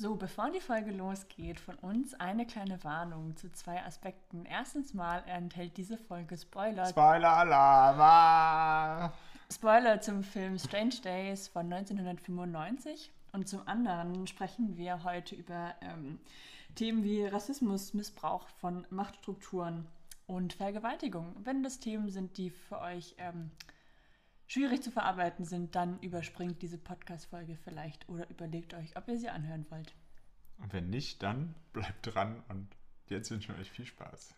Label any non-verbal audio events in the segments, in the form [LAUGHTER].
So, bevor die Folge losgeht, von uns eine kleine Warnung zu zwei Aspekten. Erstens mal enthält diese Folge Spoiler. Spoiler-Alarm! Spoiler zum Film Strange Days von 1995. Und zum anderen sprechen wir heute über ähm, Themen wie Rassismus, Missbrauch von Machtstrukturen und Vergewaltigung. Wenn das Themen sind, die für euch ähm, schwierig zu verarbeiten sind, dann überspringt diese Podcast-Folge vielleicht oder überlegt euch, ob ihr sie anhören wollt. Und wenn nicht, dann bleibt dran und jetzt wünschen wir euch viel Spaß.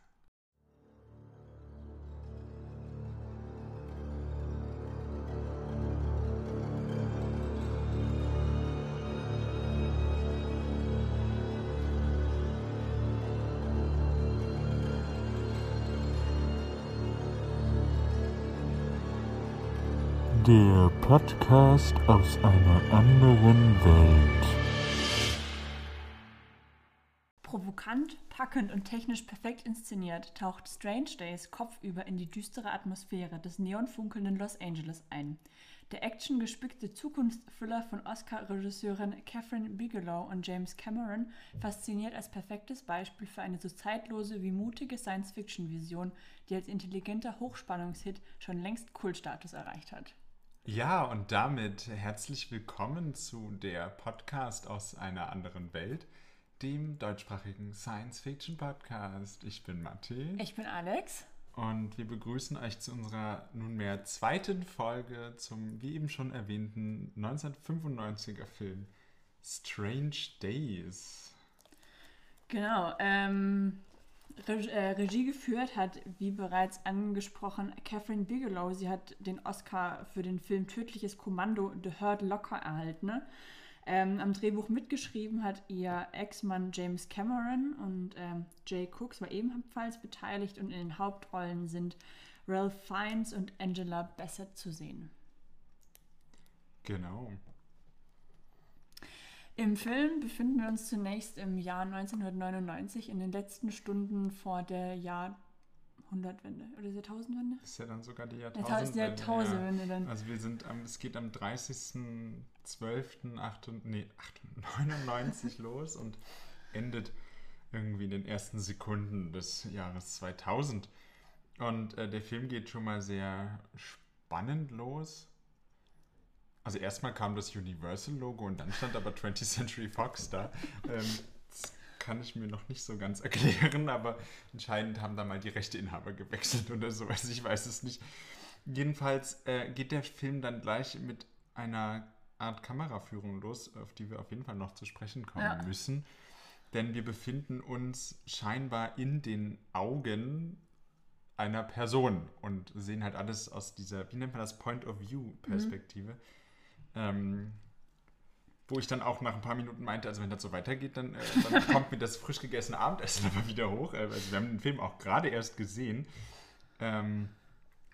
Podcast aus einer anderen Welt. Provokant, packend und technisch perfekt inszeniert taucht Strange Days kopfüber in die düstere Atmosphäre des neonfunkelnden Los Angeles ein. Der actiongespickte Zukunftsthriller von Oscar-Regisseurin Catherine Bigelow und James Cameron fasziniert als perfektes Beispiel für eine so zeitlose wie mutige Science-Fiction-Vision, die als intelligenter Hochspannungshit schon längst Kultstatus erreicht hat. Ja, und damit herzlich willkommen zu der Podcast aus einer anderen Welt, dem deutschsprachigen Science-Fiction-Podcast. Ich bin Matti. Ich bin Alex. Und wir begrüßen euch zu unserer nunmehr zweiten Folge zum, wie eben schon erwähnten, 1995er Film Strange Days. Genau, ähm, äh, Regie geführt hat, wie bereits angesprochen, Catherine Bigelow. Sie hat den Oscar für den Film Tödliches Kommando The Hurt Locker erhalten. Ähm, am Drehbuch mitgeschrieben hat ihr Ex-Mann James Cameron und ähm, Jay Cooks war ebenfalls beteiligt und in den Hauptrollen sind Ralph Fiennes und Angela Bassett zu sehen. Genau. Im Film befinden wir uns zunächst im Jahr 1999 in den letzten Stunden vor der Jahrhundertwende oder der Jahrtausendwende. Ist ja dann sogar die Ja, Jahrtausendwende. die Jahrtausendwende dann. Also wir sind am, es geht am 30.12.99 nee, 99 [LAUGHS] los und endet irgendwie in den ersten Sekunden des Jahres 2000. Und äh, der Film geht schon mal sehr spannend los. Also erstmal kam das Universal-Logo und dann stand aber 20th Century Fox da. Ähm, das kann ich mir noch nicht so ganz erklären, aber anscheinend haben da mal die Rechteinhaber gewechselt oder so. Also ich weiß es nicht. Jedenfalls äh, geht der Film dann gleich mit einer Art Kameraführung los, auf die wir auf jeden Fall noch zu sprechen kommen Ja. müssen. Denn wir befinden uns scheinbar in den Augen einer Person und sehen halt alles aus dieser, wie nennt man das, Point of View-Perspektive. Ähm, wo ich dann auch nach ein paar Minuten meinte, also wenn das so weitergeht, dann, äh, dann [LAUGHS] kommt mir das frisch gegessene Abendessen [LAUGHS] aber wieder hoch. Äh, Also wir haben den Film auch gerade erst gesehen. Ähm,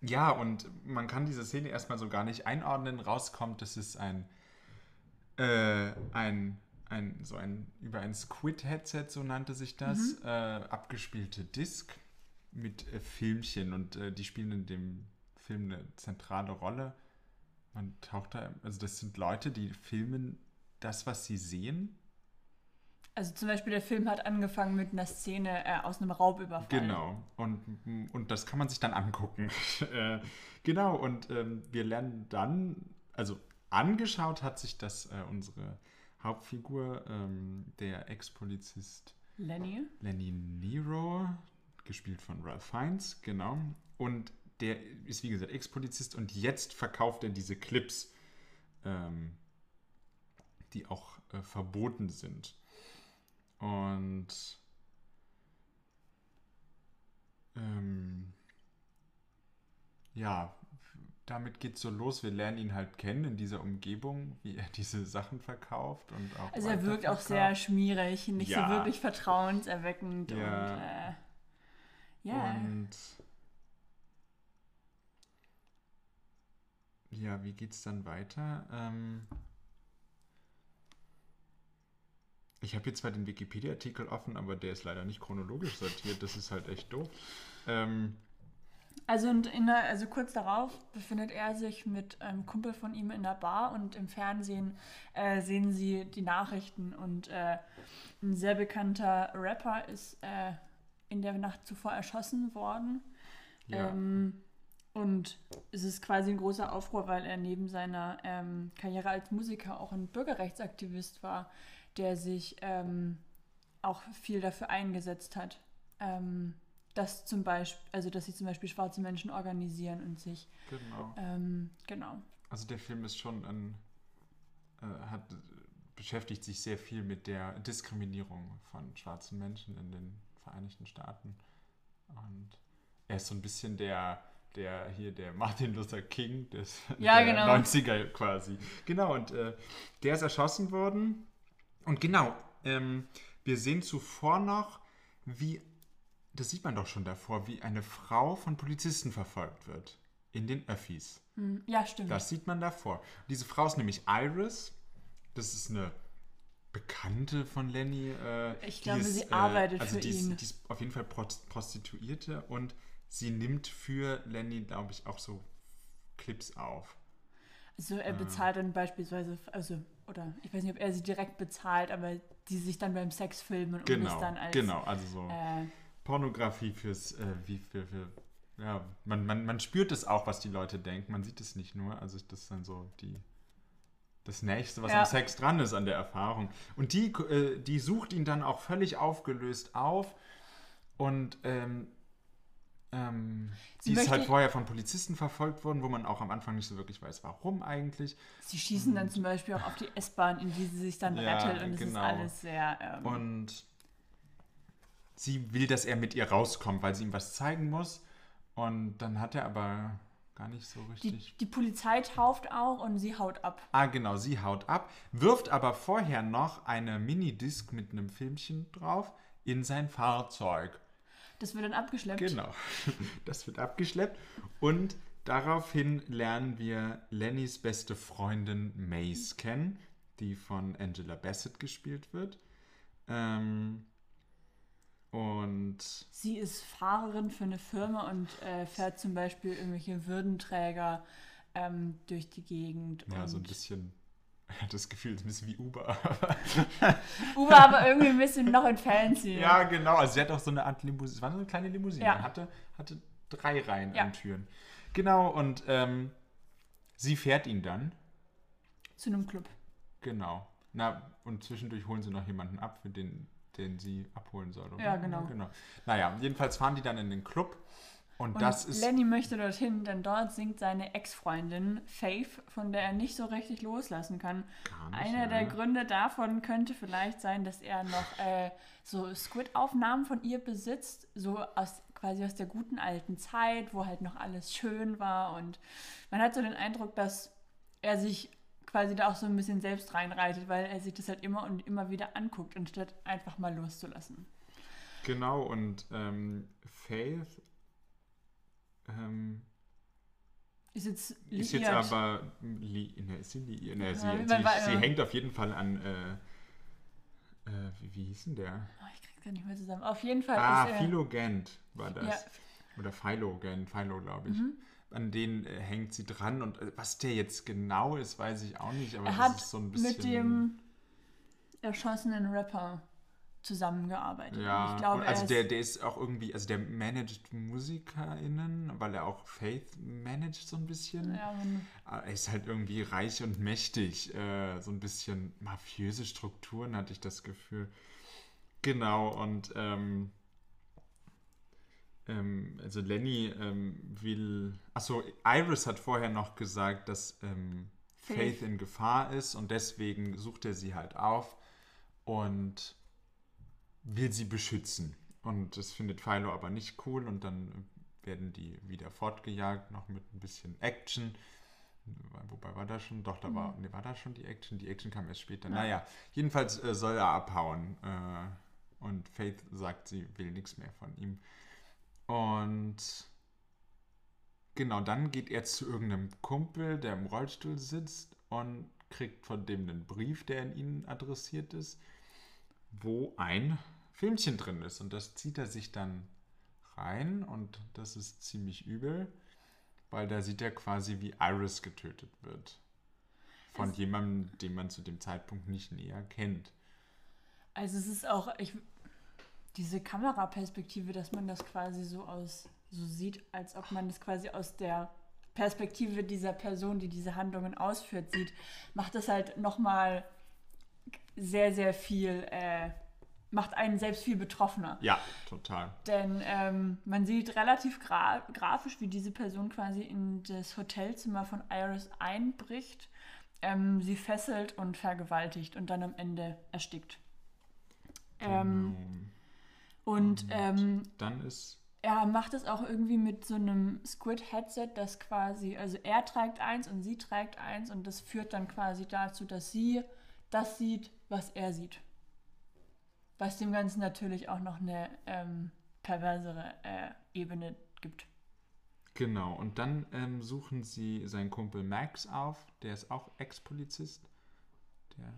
ja, und man kann diese Szene erstmal so gar nicht einordnen. Rauskommt, das ist ein, äh, ein, ein, so ein, über ein Squid-Headset, so nannte sich das, äh, abgespielte Disc mit äh, Filmchen und äh, die spielen in dem Film eine zentrale Rolle. Man taucht da, also das sind Leute, die filmen das, was sie sehen. Also zum Beispiel der Film hat angefangen mit einer Szene äh, aus einem Raubüberfall. Genau. Und, und das kann man sich dann angucken. [LAUGHS] äh, genau. Und ähm, wir lernen dann, also angeschaut hat sich das äh, unsere Hauptfigur, ähm, der Ex-Polizist Lenny. Lenny Nero, gespielt von Ralph Fiennes, genau. Und der ist, wie gesagt, Ex-Polizist und jetzt verkauft er diese Clips, ähm, die auch äh, verboten sind. Und ähm, ja, damit geht's so los. Wir lernen ihn halt kennen in dieser Umgebung, wie er [LAUGHS] diese Sachen verkauft und auch. Also er wirkt auch sehr schmierig, nicht Ja. so wirklich vertrauenserweckend Ja. und äh, ja. Und ja, wie geht's dann weiter? Ähm, ich habe jetzt zwar den Wikipedia-Artikel offen, aber der ist leider nicht chronologisch sortiert. Das ist halt echt doof. Ähm, Also, der, also kurz darauf befindet er sich mit einem Kumpel von ihm in der Bar und im Fernsehen äh, sehen sie die Nachrichten und äh, ein sehr bekannter Rapper ist äh, in der Nacht zuvor erschossen worden. Ja. Ähm, und es ist quasi ein großer Aufruhr, weil er neben seiner ähm, Karriere als Musiker auch ein Bürgerrechtsaktivist war, der sich ähm, auch viel dafür eingesetzt hat, ähm, dass zum Beispiel, also dass sich zum Beispiel schwarze Menschen organisieren und sich Genau. ähm, genau. Also der Film ist schon ein, äh, hat, beschäftigt sich sehr viel mit der Diskriminierung von schwarzen Menschen in den Vereinigten Staaten. Und er ist so ein bisschen der, der hier der Martin Luther King des Ja, der genau. 90er quasi. Genau, und äh, der ist erschossen worden. Und genau, ähm, wir sehen zuvor noch, wie, das sieht man doch schon davor, wie eine Frau von Polizisten verfolgt wird. In den Öffis. Hm, Ja, stimmt. Das sieht man davor. Diese Frau ist nämlich Iris. Das ist eine Bekannte von Lenny. Äh, Ich glaube, ist, sie arbeitet also für die ihn. Ist, die ist auf jeden Fall Prost- Prostituierte und sie nimmt für Lenny, glaube ich, auch so Clips auf. Also er bezahlt dann beispielsweise, also, oder ich weiß nicht, ob er sie direkt bezahlt, aber die sich dann beim Sex filmen und Genau, das dann als genau. Also so äh, Pornografie fürs, äh, wie für, für ja, man, man, man spürt es auch, was die Leute denken. Man sieht es nicht nur. Also das ist dann so die, das Nächste, was Ja. am Sex dran ist an der Erfahrung. Und die, äh, die sucht ihn dann auch völlig aufgelöst auf. Und ähm, ähm, Sie die ist halt vorher von Polizisten verfolgt worden, wo man auch am Anfang nicht so wirklich weiß, warum eigentlich. sie schießen dann zum Beispiel auch auf die S-Bahn, in die sie sich dann Ja, rettet und es genau. ist alles sehr ähm, Und sie will, dass er mit ihr rauskommt, weil sie ihm was zeigen muss. Und dann hat er aber gar nicht so die, richtig. die Polizei tauft auch und sie haut ab. Ah, genau, sie haut ab, wirft aber vorher noch eine Minidisc mit einem Filmchen drauf in sein Fahrzeug. Das wird dann abgeschleppt. Genau, [LAUGHS] das wird abgeschleppt. Und daraufhin lernen wir Lennys beste Freundin Mace kennen, die von Angela Bassett gespielt wird. Ähm, und Sie ist Fahrerin für eine Firma und äh, fährt zum Beispiel irgendwelche Würdenträger ähm, durch die Gegend. ja, so ein bisschen, das Gefühl, es ist ein bisschen wie Uber. [LAUGHS] Uber aber irgendwie ein bisschen noch in fancy. Ja, genau. Also sie hat auch so eine Art Limousine. Es war so eine kleine Limousine. Ja. Hatte, hatte drei Reihen Ja. an Türen. Genau, und ähm, sie fährt ihn dann. Zu einem Club. Genau. Na, und zwischendurch holen sie noch jemanden ab, für den, den sie abholen soll. Oder? Ja, genau. genau. Naja, jedenfalls fahren die dann in den Club. Und, Und das ist. Lenny möchte dorthin, denn dort singt seine Ex-Freundin Faith, von der er nicht so richtig loslassen kann. Nicht, Einer ja. der Gründe davon könnte vielleicht sein, dass er noch äh, so Squid-Aufnahmen von ihr besitzt, so aus quasi aus der guten alten Zeit, wo halt noch alles schön war. Und man hat so den Eindruck, dass er sich quasi da auch so ein bisschen selbst reinreitet, weil er sich das halt immer und immer wieder anguckt, anstatt einfach mal loszulassen. Genau, und ähm, Faith ähm, Ist jetzt ist liiert. jetzt aber. Li ne, ist sie liiert? Ne, sie, Ja, sie, war- sie ja. hängt auf jeden Fall an. Äh, äh, wie, wie hieß denn der? Oh, ich krieg's gar nicht mehr zusammen. Auf jeden Fall Ah, ist er. Philo Gent war das. Ja. Oder Philo Gent, Philo, glaube ich. Mhm. An den äh, hängt sie dran und äh, was der jetzt genau ist, weiß ich auch nicht, aber Er das ist so ein bisschen. mit dem erschossenen Rapper zusammengearbeitet. ja, ich glaube, also er der, der ist auch irgendwie, also der managt MusikerInnen, weil er auch Faith managt so ein bisschen. ja, Aber Er ist halt irgendwie reich und mächtig. Äh, so ein bisschen mafiöse Strukturen hatte ich das Gefühl. Genau, und ähm, ähm, also Lenny ähm, will. Achso, Iris hat vorher noch gesagt, dass ähm, Faith Faith. in Gefahr ist und deswegen sucht er sie halt auf und will sie beschützen. Und das findet Philo aber nicht cool und dann werden die wieder fortgejagt, noch mit ein bisschen Action. Wobei war da schon, doch, da war, nee, war da schon die Action? Die Action kam erst später. Ja. Naja, jedenfalls äh, soll er abhauen. Äh, und Faith sagt, sie will nichts mehr von ihm. Und genau, dann geht er zu irgendeinem Kumpel, der im Rollstuhl sitzt und kriegt von dem einen Brief, der an ihn adressiert ist, wo ein Filmchen drin ist. Und das zieht er sich dann rein und das ist ziemlich übel, weil da sieht er quasi, wie Iris getötet wird. Von Es- jemandem, den man zu dem Zeitpunkt nicht näher kennt. Also es ist auch, ich, diese Kameraperspektive, dass man das quasi so aus, so sieht, als ob man das quasi aus der Perspektive dieser Person, die diese Handlungen ausführt, sieht, macht das halt nochmal sehr, sehr viel, äh, macht einen selbst viel betroffener. Ja, total. Denn ähm, man sieht relativ gra grafisch, wie diese Person quasi in das Hotelzimmer von Iris einbricht, ähm, sie fesselt und vergewaltigt und dann am Ende erstickt. Ähm, Genau. und ähm, Dann ist er macht es auch irgendwie mit so einem Squid-Headset, das quasi, also er trägt eins und sie trägt eins und das führt dann quasi dazu, dass sie das sieht, was er sieht. Was dem Ganzen natürlich auch noch eine ähm, perversere äh, Ebene gibt. Genau, und dann ähm, suchen sie seinen Kumpel Max auf, der ist auch Ex-Polizist. Der,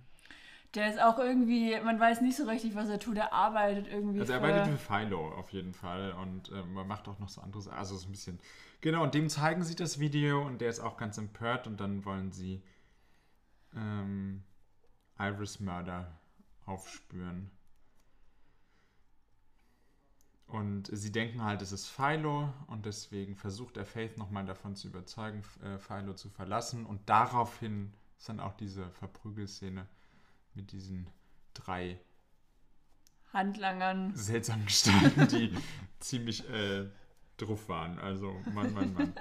Der ist auch irgendwie, man weiß nicht so richtig, was er tut. Er arbeitet irgendwie. also er für- arbeitet für Philo auf jeden Fall und ähm, man macht auch noch so anderes, also so ein bisschen. Genau, und dem zeigen sie das Video und der ist auch ganz empört und dann wollen sie ähm, Iris Murder aufspüren. Und sie denken halt, es ist Philo und deswegen versucht er Faith nochmal davon zu überzeugen, äh, Philo zu verlassen. Und daraufhin ist dann auch diese Verprügelszene mit diesen drei Handlangern. seltsamen Gestalten, die [LAUGHS] ziemlich äh, drauf waren. Also, Mann, Mann, Mann.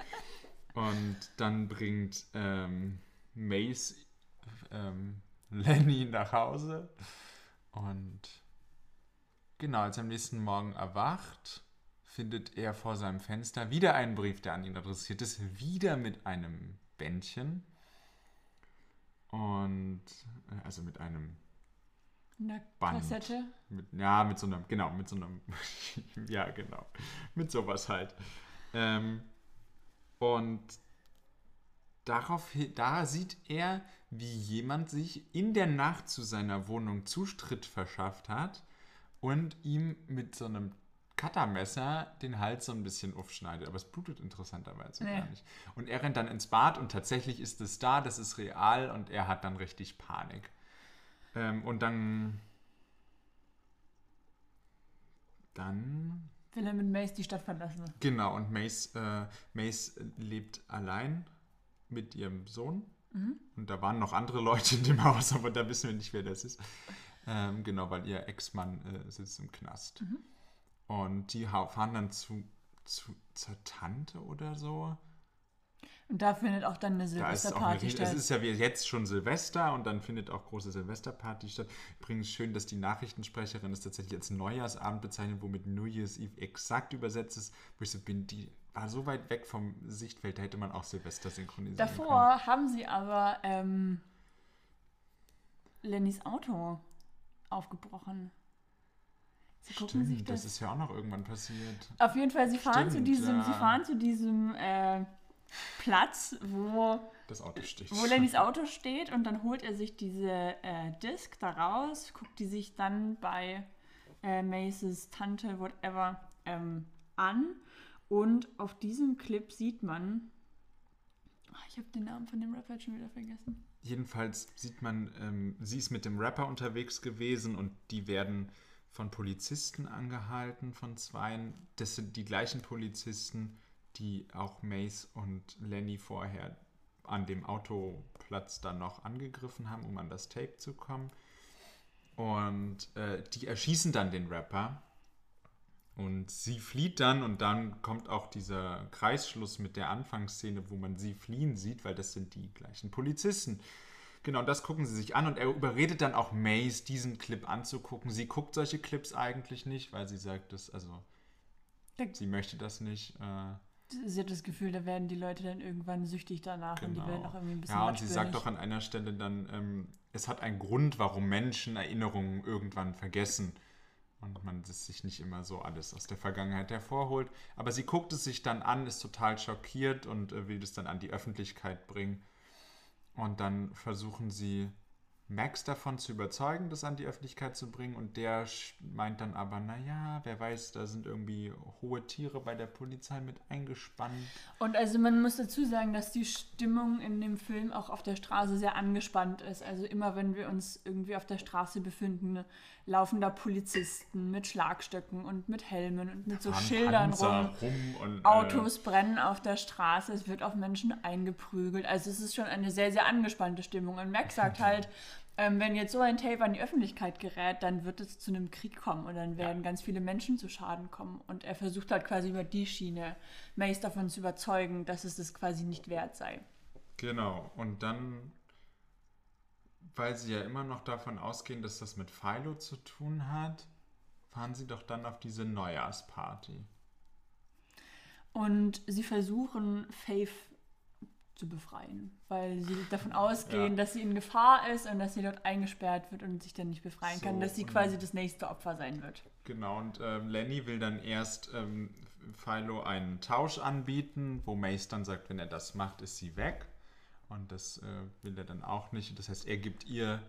Und dann bringt ähm, Mace ähm, Lenny nach Hause. Und genau, als er am nächsten Morgen erwacht, findet er vor seinem Fenster wieder einen Brief, der an ihn adressiert ist, wieder mit einem Bändchen. Und äh, also mit einem Eine Band. Kassette. mit, ja, mit so einem, genau, mit so einem, [LAUGHS] ja, genau, mit sowas halt. Ähm, und darauf, da sieht er, wie jemand sich in der Nacht zu seiner Wohnung Zustritt verschafft hat und ihm mit so einem Cuttermesser den Hals so ein bisschen aufschneidet. Aber es blutet interessanterweise Nee. gar nicht. Und er rennt dann ins Bad und tatsächlich ist es da, das ist real und er hat dann richtig Panik. Ähm, und dann. Dann. Will er mit Mace die Stadt verlassen. Genau, und Mace, äh, Mace lebt allein mit ihrem Sohn. Und da waren noch andere Leute in dem Haus, [LAUGHS] aber da wissen wir nicht, wer das ist. Ähm, genau, weil ihr Ex-Mann äh, sitzt im Knast. Und die fahren dann zu, zu, zur Tante oder so. Und da findet auch dann eine Da Silvesterparty Rie- es statt. ist ja wie jetzt schon Silvester und dann findet auch große Silvesterparty statt. Übrigens schön, dass die Nachrichtensprecherin es tatsächlich als Neujahrsabend bezeichnet, womit New Year's Eve exakt übersetzt ist. Wo ich so bin, die war so weit weg vom Sichtfeld, da hätte man auch Silvester synchronisieren können. Davor haben sie aber ähm, Lennys Auto aufgebrochen. Sie gucken sich Stimmt, das das. ist ja auch noch irgendwann passiert. Auf jeden Fall, sie fahren zu Stimmt, diesem, ja. sie fahren zu diesem äh, Platz, wo, Das Auto steht. wo Lennys Auto steht und dann holt er sich diese äh, Disc da raus, guckt die sich dann bei äh, Maces Tante, whatever, ähm, an. Und auf diesem Clip sieht man. Ah, ich habe den Namen von dem Rapper schon wieder vergessen. Jedenfalls sieht man, ähm, sie ist mit dem Rapper unterwegs gewesen und die werden von Polizisten angehalten, von zweien. Das sind die gleichen Polizisten, die auch Mace und Lenny vorher an dem Autoplatz dann noch angegriffen haben, um an das Tape zu kommen. Und äh, die erschießen dann den Rapper. Und sie flieht dann und dann kommt auch dieser Kreisschluss mit der Anfangsszene, wo man sie fliehen sieht, weil das sind die gleichen Polizisten. Genau, das gucken sie sich an und er überredet dann auch Mace, diesen Clip anzugucken. Sie guckt solche Clips eigentlich nicht, weil sie sagt, dass, also, sie möchte das nicht. Äh, Sie hat das Gefühl, da werden die Leute dann irgendwann süchtig danach und die werden auch irgendwie ein bisschen Genau. Ja, und sie sagt auch an einer Stelle dann, ähm, es hat einen Grund, warum Menschen Erinnerungen irgendwann vergessen. Und man es sich nicht immer so alles aus der Vergangenheit hervorholt. Aber sie guckt es sich dann an, ist total schockiert und äh, will das dann an die Öffentlichkeit bringen. Und dann versuchen sie Max davon zu überzeugen, das an die Öffentlichkeit zu bringen. Und der meint dann aber, naja, wer weiß, da sind irgendwie hohe Tiere bei der Polizei mit eingespannt. Und also man muss dazu sagen, dass die Stimmung in dem Film auch auf der Straße sehr angespannt ist. Also immer wenn wir uns irgendwie auf der Straße befinden, laufen da Polizisten mit Schlagstöcken und mit Helmen und mit so Fahren Schildern Panzer rum. rum und, äh, Autos brennen auf der Straße, es wird auf Menschen eingeprügelt. Also es ist schon eine sehr, sehr angespannte Stimmung. Und Max sagt [LAUGHS] halt, ähm, wenn jetzt so ein Tape an die Öffentlichkeit gerät, dann wird es zu einem Krieg kommen und dann werden ganz viele Menschen zu Schaden kommen. Und er versucht halt quasi über die Schiene Mace davon zu überzeugen, dass es das quasi nicht wert sei. Genau, und dann, weil sie ja immer noch davon ausgehen, dass das mit Philo zu tun hat, fahren sie doch dann auf diese Neujahrsparty. Und sie versuchen Faith zu befreien, weil sie davon ausgehen, Ja. dass sie in Gefahr ist und dass sie dort eingesperrt wird und sich dann nicht befreien So, kann, dass sie quasi das nächste Opfer sein wird. Genau, und ähm, Lenny will dann erst ähm, Philo einen Tausch anbieten, wo Mace dann sagt, wenn er das macht, ist sie weg. Und das äh, will er dann auch nicht. Das heißt, er gibt ihr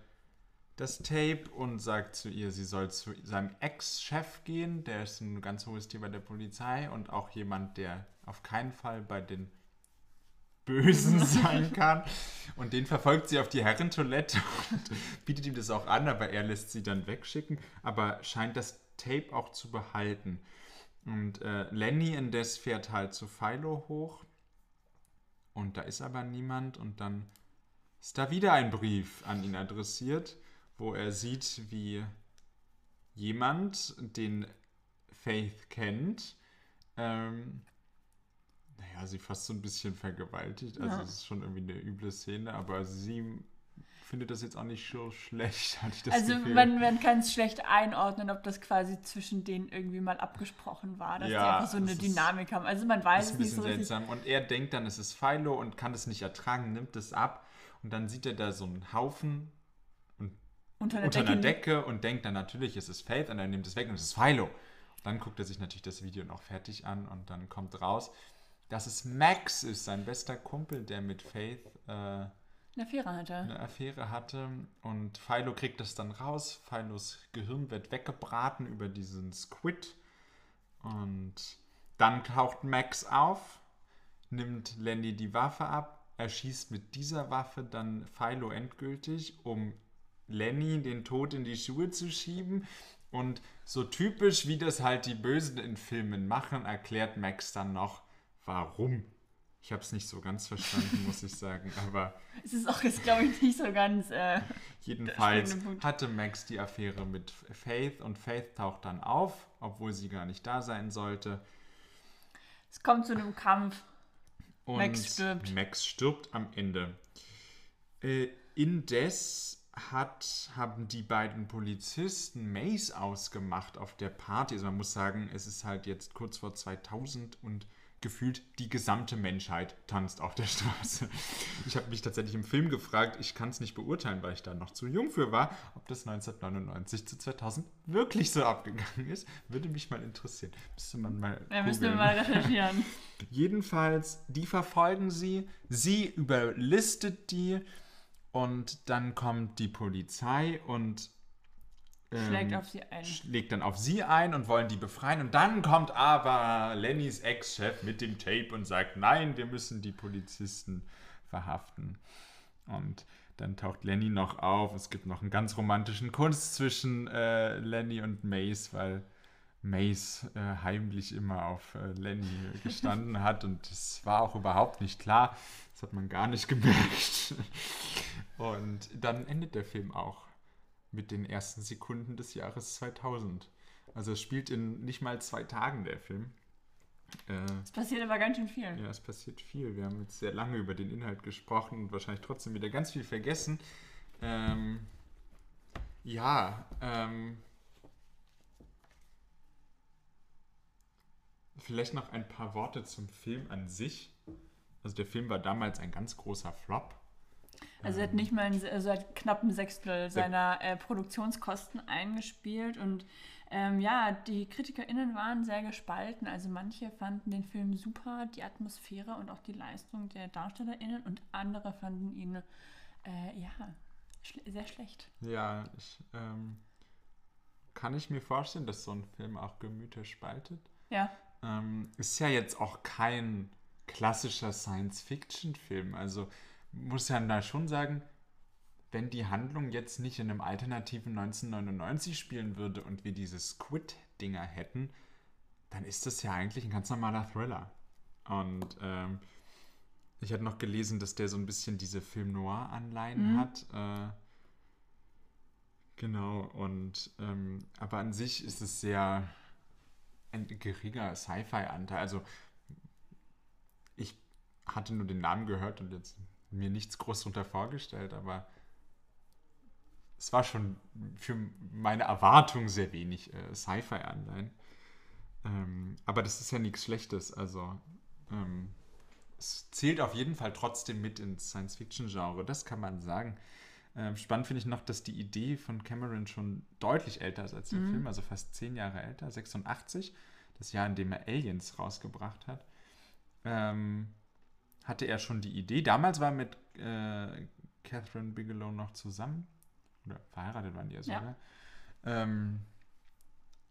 das Tape und sagt zu ihr, sie soll zu seinem Ex-Chef gehen. Der ist ein ganz hohes Tier bei der Polizei und auch jemand, der auf keinen Fall bei den Bösen [LAUGHS] sein kann. Und den verfolgt sie auf die Herrentoilette und [LAUGHS] bietet ihm das auch an, aber er lässt sie dann wegschicken, aber scheint das Tape auch zu behalten. Und äh, Lenny indes fährt halt zu Philo hoch und da ist aber niemand und dann ist da wieder ein Brief an ihn adressiert, wo er sieht, wie jemand, den Faith kennt, ähm, naja, sie fast so ein bisschen vergewaltigt. Also Ja. es ist schon irgendwie eine üble Szene, aber sie findet das jetzt auch nicht so schlecht, [LAUGHS] hatte ich das Also Gefühl. man, man kann es schlecht einordnen, ob das quasi zwischen denen irgendwie mal abgesprochen war, dass die Ja, einfach so eine ist- Dynamik haben. Also man weiß ist es ein nicht so richtig. seltsam. Und er denkt dann, es ist Philo und kann es nicht ertragen, nimmt es ab. Und dann sieht er da so einen Haufen Unter der unter Decke. einer Decke und denkt dann natürlich, es ist Faith und er nimmt es weg und es ist Philo. Dann guckt er sich natürlich das Video noch fertig an und dann kommt raus, dass es Max ist, sein bester Kumpel, der mit Faith äh, Eine Affäre hatte. eine Affäre hatte. Und Philo kriegt das dann raus. Philos Gehirn wird weggebraten über diesen Squid. Und dann taucht Max auf, nimmt Lenny die Waffe ab, erschießt mit dieser Waffe dann Philo endgültig, um Lenny den Tod in die Schuhe zu schieben. Und so typisch, wie das halt die Bösen in Filmen machen, erklärt Max dann noch, warum. Ich habe es nicht so ganz verstanden, muss ich sagen, [LAUGHS] aber Es ist auch jetzt, glaube ich, nicht so ganz. Äh, Jedenfalls hatte Max die Affäre mit Faith und Faith taucht dann auf, obwohl sie gar nicht da sein sollte. es kommt zu einem Kampf. Und Max stirbt. Max stirbt am Ende. Äh, indes hat, haben die beiden Polizisten Mace ausgemacht auf der Party. Also man muss sagen, es ist halt jetzt kurz vor 2000 und gefühlt die gesamte Menschheit tanzt auf der [LAUGHS] Straße. Ich habe mich tatsächlich im Film gefragt, ich kann es nicht beurteilen, weil ich da noch zu jung für war, ob das 1999 zu 2000 wirklich so abgegangen ist. Würde mich mal interessieren. Müsste man mal müssen wir googeln. mal recherchieren. [LAUGHS] Jedenfalls, die verfolgen sie, sie überlistet die und dann kommt die Polizei und ähm, Schlägt auf sie ein. schlägt dann auf sie ein und wollen die befreien. Und dann kommt aber Lennys Ex-Chef mit dem Tape und sagt, nein, wir müssen die Polizisten verhaften. Und dann taucht Lenny noch auf. Es gibt noch einen ganz romantischen Kunst zwischen äh, Lenny und Mace, weil Mace äh, heimlich immer auf äh, Lenny [LAUGHS] gestanden hat. Und das war auch überhaupt nicht klar. Das hat man gar nicht [LAUGHS] gemerkt. Und dann endet der Film auch mit den ersten Sekunden des Jahres 2000. Also es spielt in nicht mal zwei Tagen der Film. Äh, Es passiert aber ganz schön viel. ja, es passiert viel. Wir haben jetzt sehr lange über den Inhalt gesprochen und wahrscheinlich trotzdem wieder ganz viel vergessen. Ähm, ja, ähm, vielleicht noch ein paar Worte zum Film an sich. Also der Film war damals ein ganz großer Flop. Also er hat nicht mal ein, also hat knapp ein Sechstel seiner äh, Produktionskosten eingespielt und ähm, ja, die KritikerInnen waren sehr gespalten. Also manche fanden den Film super, die Atmosphäre und auch die Leistung der DarstellerInnen und andere fanden ihn äh, ja Schle sehr schlecht. Ja, ich, ähm, kann ich mir vorstellen, dass so ein Film auch Gemüter spaltet. Ja. Ähm, ist ja jetzt auch kein klassischer Science-Fiction-Film. Also muss ja da schon sagen, wenn die Handlung jetzt nicht in einem alternativen 1999 spielen würde und wir diese Squid-Dinger hätten, dann ist das ja eigentlich ein ganz normaler Thriller. Und ähm, ich hatte noch gelesen, dass der so ein bisschen diese Film-Noir-Anleihen Mhm. hat. Äh, genau, und ähm, aber an sich ist es sehr ein geringer Sci-Fi-Anteil. Also ich hatte nur den Namen gehört und jetzt mir nichts groß darunter vorgestellt, aber es war schon für meine Erwartung sehr wenig äh, Sci-Fi-Anleihen. Ähm, aber das ist ja nichts Schlechtes. Also ähm, es zählt auf jeden Fall trotzdem mit ins Science-Fiction-Genre, das kann man sagen. Ähm, spannend finde ich noch, dass die Idee von Cameron schon deutlich älter ist als der Mhm. Film, also fast zehn Jahre älter, 86, das Jahr, in dem er Aliens rausgebracht hat. Ähm, hatte er schon die Idee. Damals war er mit äh, Catherine Bigelow noch zusammen. Oder verheiratet waren die ja Ja. sogar. Ähm,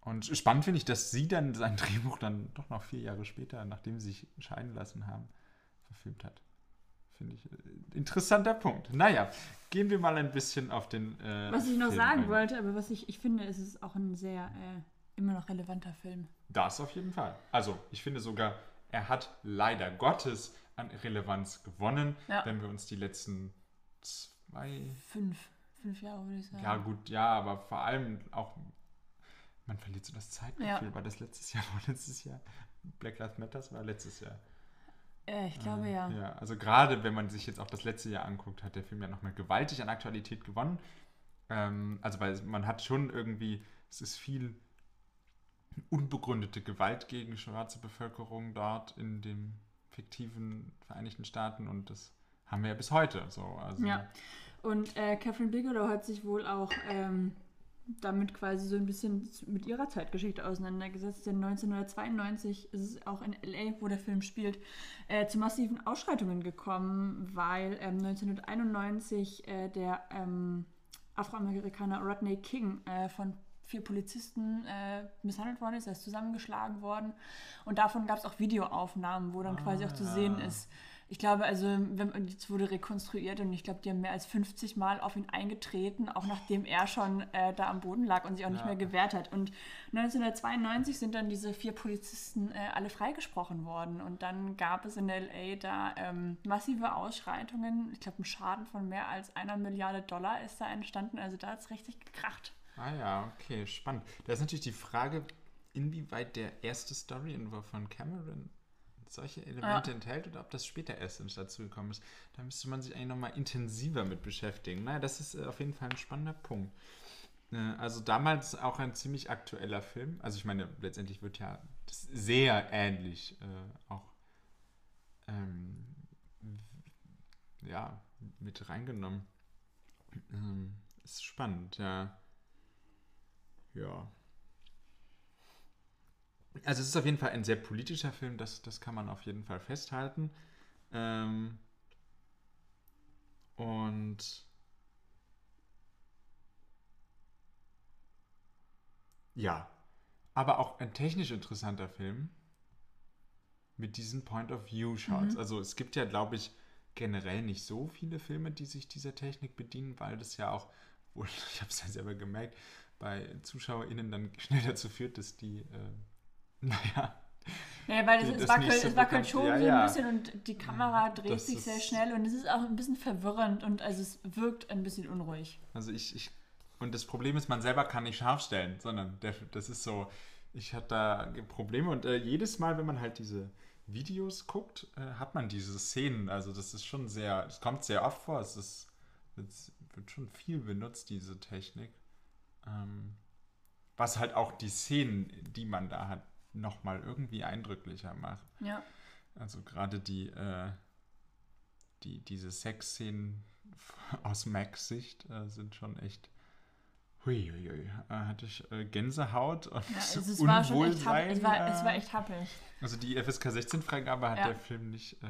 und spannend finde ich, dass sie dann sein [LAUGHS] Drehbuch dann doch noch vier Jahre später, nachdem sie sich scheiden lassen haben, verfilmt hat. Finde ich äh, interessanter Punkt. Naja, gehen wir mal ein bisschen auf den. Äh, Was ich noch Film sagen ein. wollte, aber was ich, ich finde, ist es auch ein sehr äh, immer noch relevanter Film. Das auf jeden Fall. Also, ich finde sogar, er hat leider Gottes an Relevanz gewonnen, Ja. wenn wir uns die letzten zwei. Fünf. Fünf Jahre, würde ich sagen. Ja, gut, ja, aber vor allem auch. Man verliert so das Zeitgefühl. Ja. War das letztes Jahr? [LAUGHS] War letztes Jahr? Black Lives Matter war letztes Jahr. Äh, ich glaube ja. Ja, also gerade wenn man sich jetzt auch das letzte Jahr anguckt, hat der Film ja nochmal gewaltig an Aktualität gewonnen. Ähm, also weil man hat schon irgendwie, es ist viel unbegründete Gewalt gegen schwarze Bevölkerung dort in den fiktiven Vereinigten Staaten und das haben wir ja bis heute so. Also, Ja. Und äh, Catherine Bigelow hat sich wohl auch ähm, damit quasi so ein bisschen mit ihrer Zeitgeschichte auseinandergesetzt. Denn 1992 ist es auch in LA, wo der Film spielt, äh, zu massiven Ausschreitungen gekommen, weil ähm, 1991 äh, der ähm, Afroamerikaner Rodney King äh, von vier Polizisten äh, misshandelt worden ist, er ist zusammengeschlagen worden. Und davon gab es auch Videoaufnahmen, wo dann quasi auch zu Ah. sehen ist. Ich glaube, also, wenn, jetzt wurde rekonstruiert und ich glaube, die haben mehr als 50 Mal auf ihn eingetreten, auch nachdem er schon äh, da am Boden lag und sich auch nicht Ja. mehr gewehrt hat. Und 1992 sind dann diese vier Polizisten äh, alle freigesprochen worden. Und dann gab es in L.A. da ähm, massive Ausschreitungen. Ich glaube, ein Schaden von mehr als einer Milliarde Dollar ist da entstanden. Also da hat es richtig gekracht. Ah ja, okay, spannend. Da ist natürlich die Frage, inwieweit der erste Story-Entwurf von Cameron solche Elemente Ja. enthält oder ob das später erst dazu gekommen ist. Da müsste man sich eigentlich nochmal intensiver mit beschäftigen. Naja, das ist äh, auf jeden Fall ein spannender Punkt. Äh, Also damals auch ein ziemlich aktueller Film. Also ich meine, letztendlich wird ja das sehr ähnlich äh, auch ähm, ja, mit reingenommen. Ähm, ist spannend, ja. Ja. Also es ist auf jeden Fall ein sehr politischer Film, das, das kann man auf jeden Fall festhalten. Ähm, und ja, aber auch ein technisch interessanter Film mit diesen Point-of-View-Shots. Mhm. Also es gibt ja, glaube ich, generell nicht so viele Filme, die sich dieser Technik bedienen, weil das ja auch, wohl, [LAUGHS] ich habe es ja selber gemerkt, bei ZuschauerInnen dann schnell dazu führt, dass die, äh, [LAUGHS] naja, Naja, weil es, Die- es, das wackelt, so es wackelt schon ja, so ja. ein bisschen und die Kamera dreht Das sich sehr schnell und es ist auch ein bisschen verwirrend und also es wirkt ein bisschen unruhig. Also ich, ich, und das Problem ist, man selber kann nicht scharf stellen, sondern der, das ist so, ich hatte da Probleme und äh, jedes Mal, wenn man halt diese Videos guckt, äh, hat man diese Szenen. Also das ist schon sehr, es kommt sehr oft vor, es ist, es wird schon viel benutzt, diese Technik. Ähm, was halt auch die Szenen, die man da hat, nochmal irgendwie eindrücklicher macht. Ja. Also gerade die, äh, die diese Sexszenen [LAUGHS] aus Macs Sicht äh, sind schon echt. Huiuiui, äh, hatte ich äh, Gänsehaut und Ja, so also [LAUGHS] es, war schon echt Unwohlsein, es, war, es war äh, echt happig. Also die FSK 16 Freigabe hat Ja. der Film nicht äh,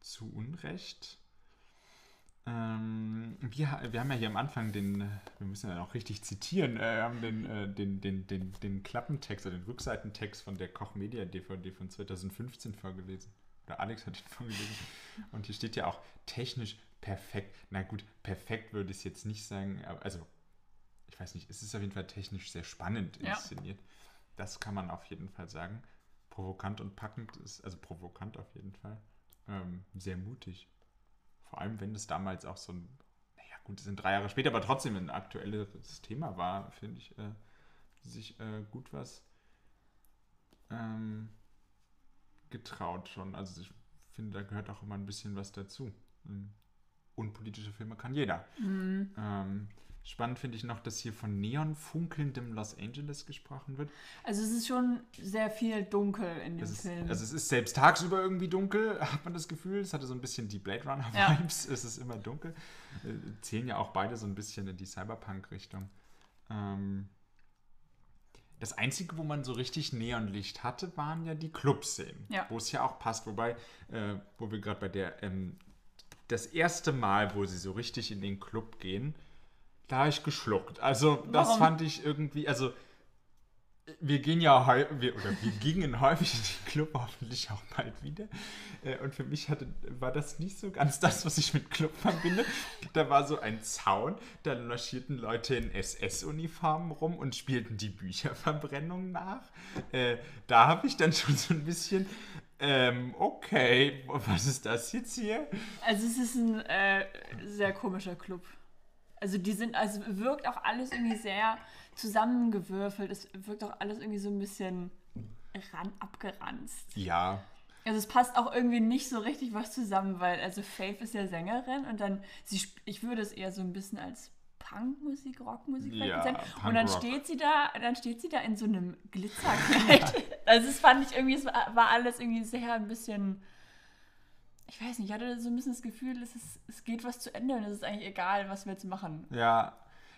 zu Unrecht. Ähm, wir, wir haben ja hier am Anfang den, wir müssen ja auch richtig zitieren, äh, haben den, äh, den, den, den, den Klappentext oder den Rückseitentext von der Koch Media DVD von 2015 vorgelesen. Oder Alex hat ihn [LAUGHS] vorgelesen. Und hier steht ja auch technisch perfekt. Na gut, perfekt würde ich es jetzt nicht sagen, aber also, ich weiß nicht, es ist auf jeden Fall technisch sehr spannend Ja. inszeniert. Das kann man auf jeden Fall sagen. Provokant und packend ist, also provokant auf jeden Fall. Ähm, sehr mutig. Vor allem, wenn es damals auch so ein, naja gut, es sind drei Jahre später, aber trotzdem ein aktuelles Thema war, finde ich, äh, sich äh, gut was ähm, getraut schon. Also ich finde, da gehört auch immer ein bisschen was dazu. Ähm, Unpolitische Filme kann jeder. Mhm. Ähm, spannend finde ich noch, dass hier von neon funkelndem Los Angeles gesprochen wird. Also es ist schon sehr viel dunkel in dem Es ist, Film. also es ist selbst tagsüber irgendwie dunkel, [LAUGHS] hat man das Gefühl. Es hatte so ein bisschen die Blade Runner-Vibes. Es ist immer dunkel. Äh, zählen ja auch beide so ein bisschen in die Cyberpunk-Richtung. Ähm, das Einzige, wo man so richtig Neonlicht hatte, waren ja die Clubszenen. Ja. Wo es ja auch passt. Wobei, äh, wo wir gerade bei der, ähm, das erste Mal, wo sie so richtig in den Club gehen, da habe ich geschluckt. Also, das Warum? fand ich irgendwie, also wir gehen ja wir, oder wir [LAUGHS] gingen häufig in den Club, hoffentlich auch bald wieder. Äh, Und für mich hatte, war das nicht so ganz das, was ich mit Club verbinde. Da war so ein Zaun, da marschierten Leute in SS-Uniformen rum und spielten die Bücherverbrennung nach. Äh, da habe ich dann schon so ein bisschen, ähm, okay, was ist das jetzt hier? Also es ist ein äh, sehr komischer Club. Also die sind, also wirkt auch alles irgendwie sehr zusammengewürfelt. Es wirkt auch alles irgendwie so ein bisschen ran, abgeranzt. Ja, Also es passt auch irgendwie nicht so richtig was zusammen, weil also Faith ist ja Sängerin und dann, sie, ich würde es eher so ein bisschen als Punkmusik, Rockmusik Ja, bezeichnen. Und dann Punkrock. steht sie da, dann steht sie da in so einem Glitzerkleid. [LAUGHS] also das fand ich irgendwie, es war alles irgendwie sehr ein bisschen, ich weiß nicht, ich hatte so ein bisschen das Gefühl, es, ist, es geht was zu Ende und es ist eigentlich egal, was wir jetzt machen. Ja,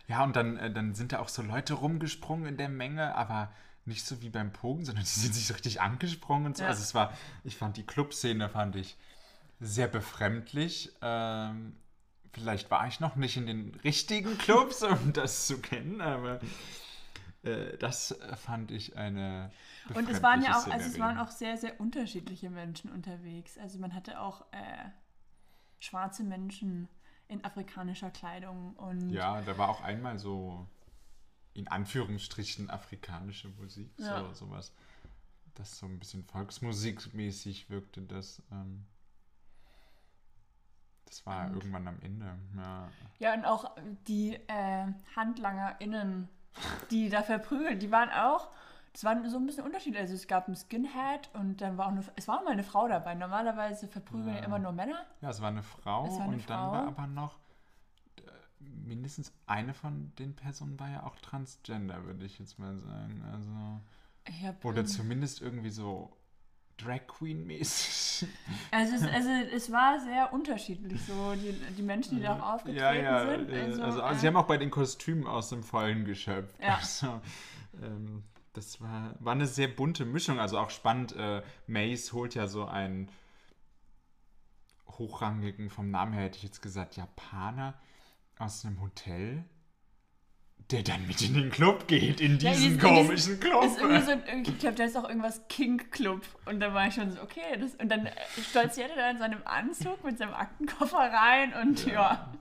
ja, und dann, äh, dann sind da auch so Leute rumgesprungen in der Menge, aber nicht so wie beim Pogen, [LAUGHS] sondern die sind sich so richtig angesprungen und so. Ja. Also es war, ich fand die Clubszene fand ich sehr befremdlich. Ähm, vielleicht war ich noch nicht in den richtigen Clubs, [LAUGHS] um das zu kennen, aber das äh, fand ich eine Und es waren ja auch, also es waren auch sehr, sehr unterschiedliche Menschen unterwegs. Also man hatte auch äh, schwarze Menschen in afrikanischer Kleidung und Ja, da war auch einmal so in Anführungsstrichen afrikanische Musik, Ja. so sowas. Das so ein bisschen Volksmusikmäßig wirkte das. Ähm, das war Und- irgendwann am Ende. Ja. Ja, und auch die äh, HandlangerInnen, die da verprügelt, die waren auch, das waren so ein bisschen Unterschiedlich. Also es gab einen Skinhead und dann war auch eine, es war auch mal eine Frau dabei. Normalerweise verprügeln ja, immer nur Männer. ja, es war eine Frau war eine und dann Frau. war aber noch äh, mindestens eine von den Personen war ja auch Transgender, würde ich jetzt mal sagen. Also, oder zumindest irgendwie so Drag Queen-mäßig. [LAUGHS] also, es, also es war sehr unterschiedlich, so die, die Menschen, die da auch aufgetreten ja, ja, sind. äh, Also, Also, äh, sie haben auch bei den Kostümen aus dem Vollen geschöpft. Ja. Also, ähm, das war, war eine sehr bunte Mischung. Also auch spannend. Äh, Mace holt ja so einen hochrangigen, vom Namen her hätte ich jetzt gesagt, Japaner aus einem Hotel, der dann mit in den Club geht, in Ja, diesen diesen- komischen Club. ist irgendwie so, ich glaube, da ist auch irgendwas King Club. Und da war ich schon so, okay. Das, und dann äh, stolziert er da in seinem Anzug mit seinem Aktenkoffer rein und ja.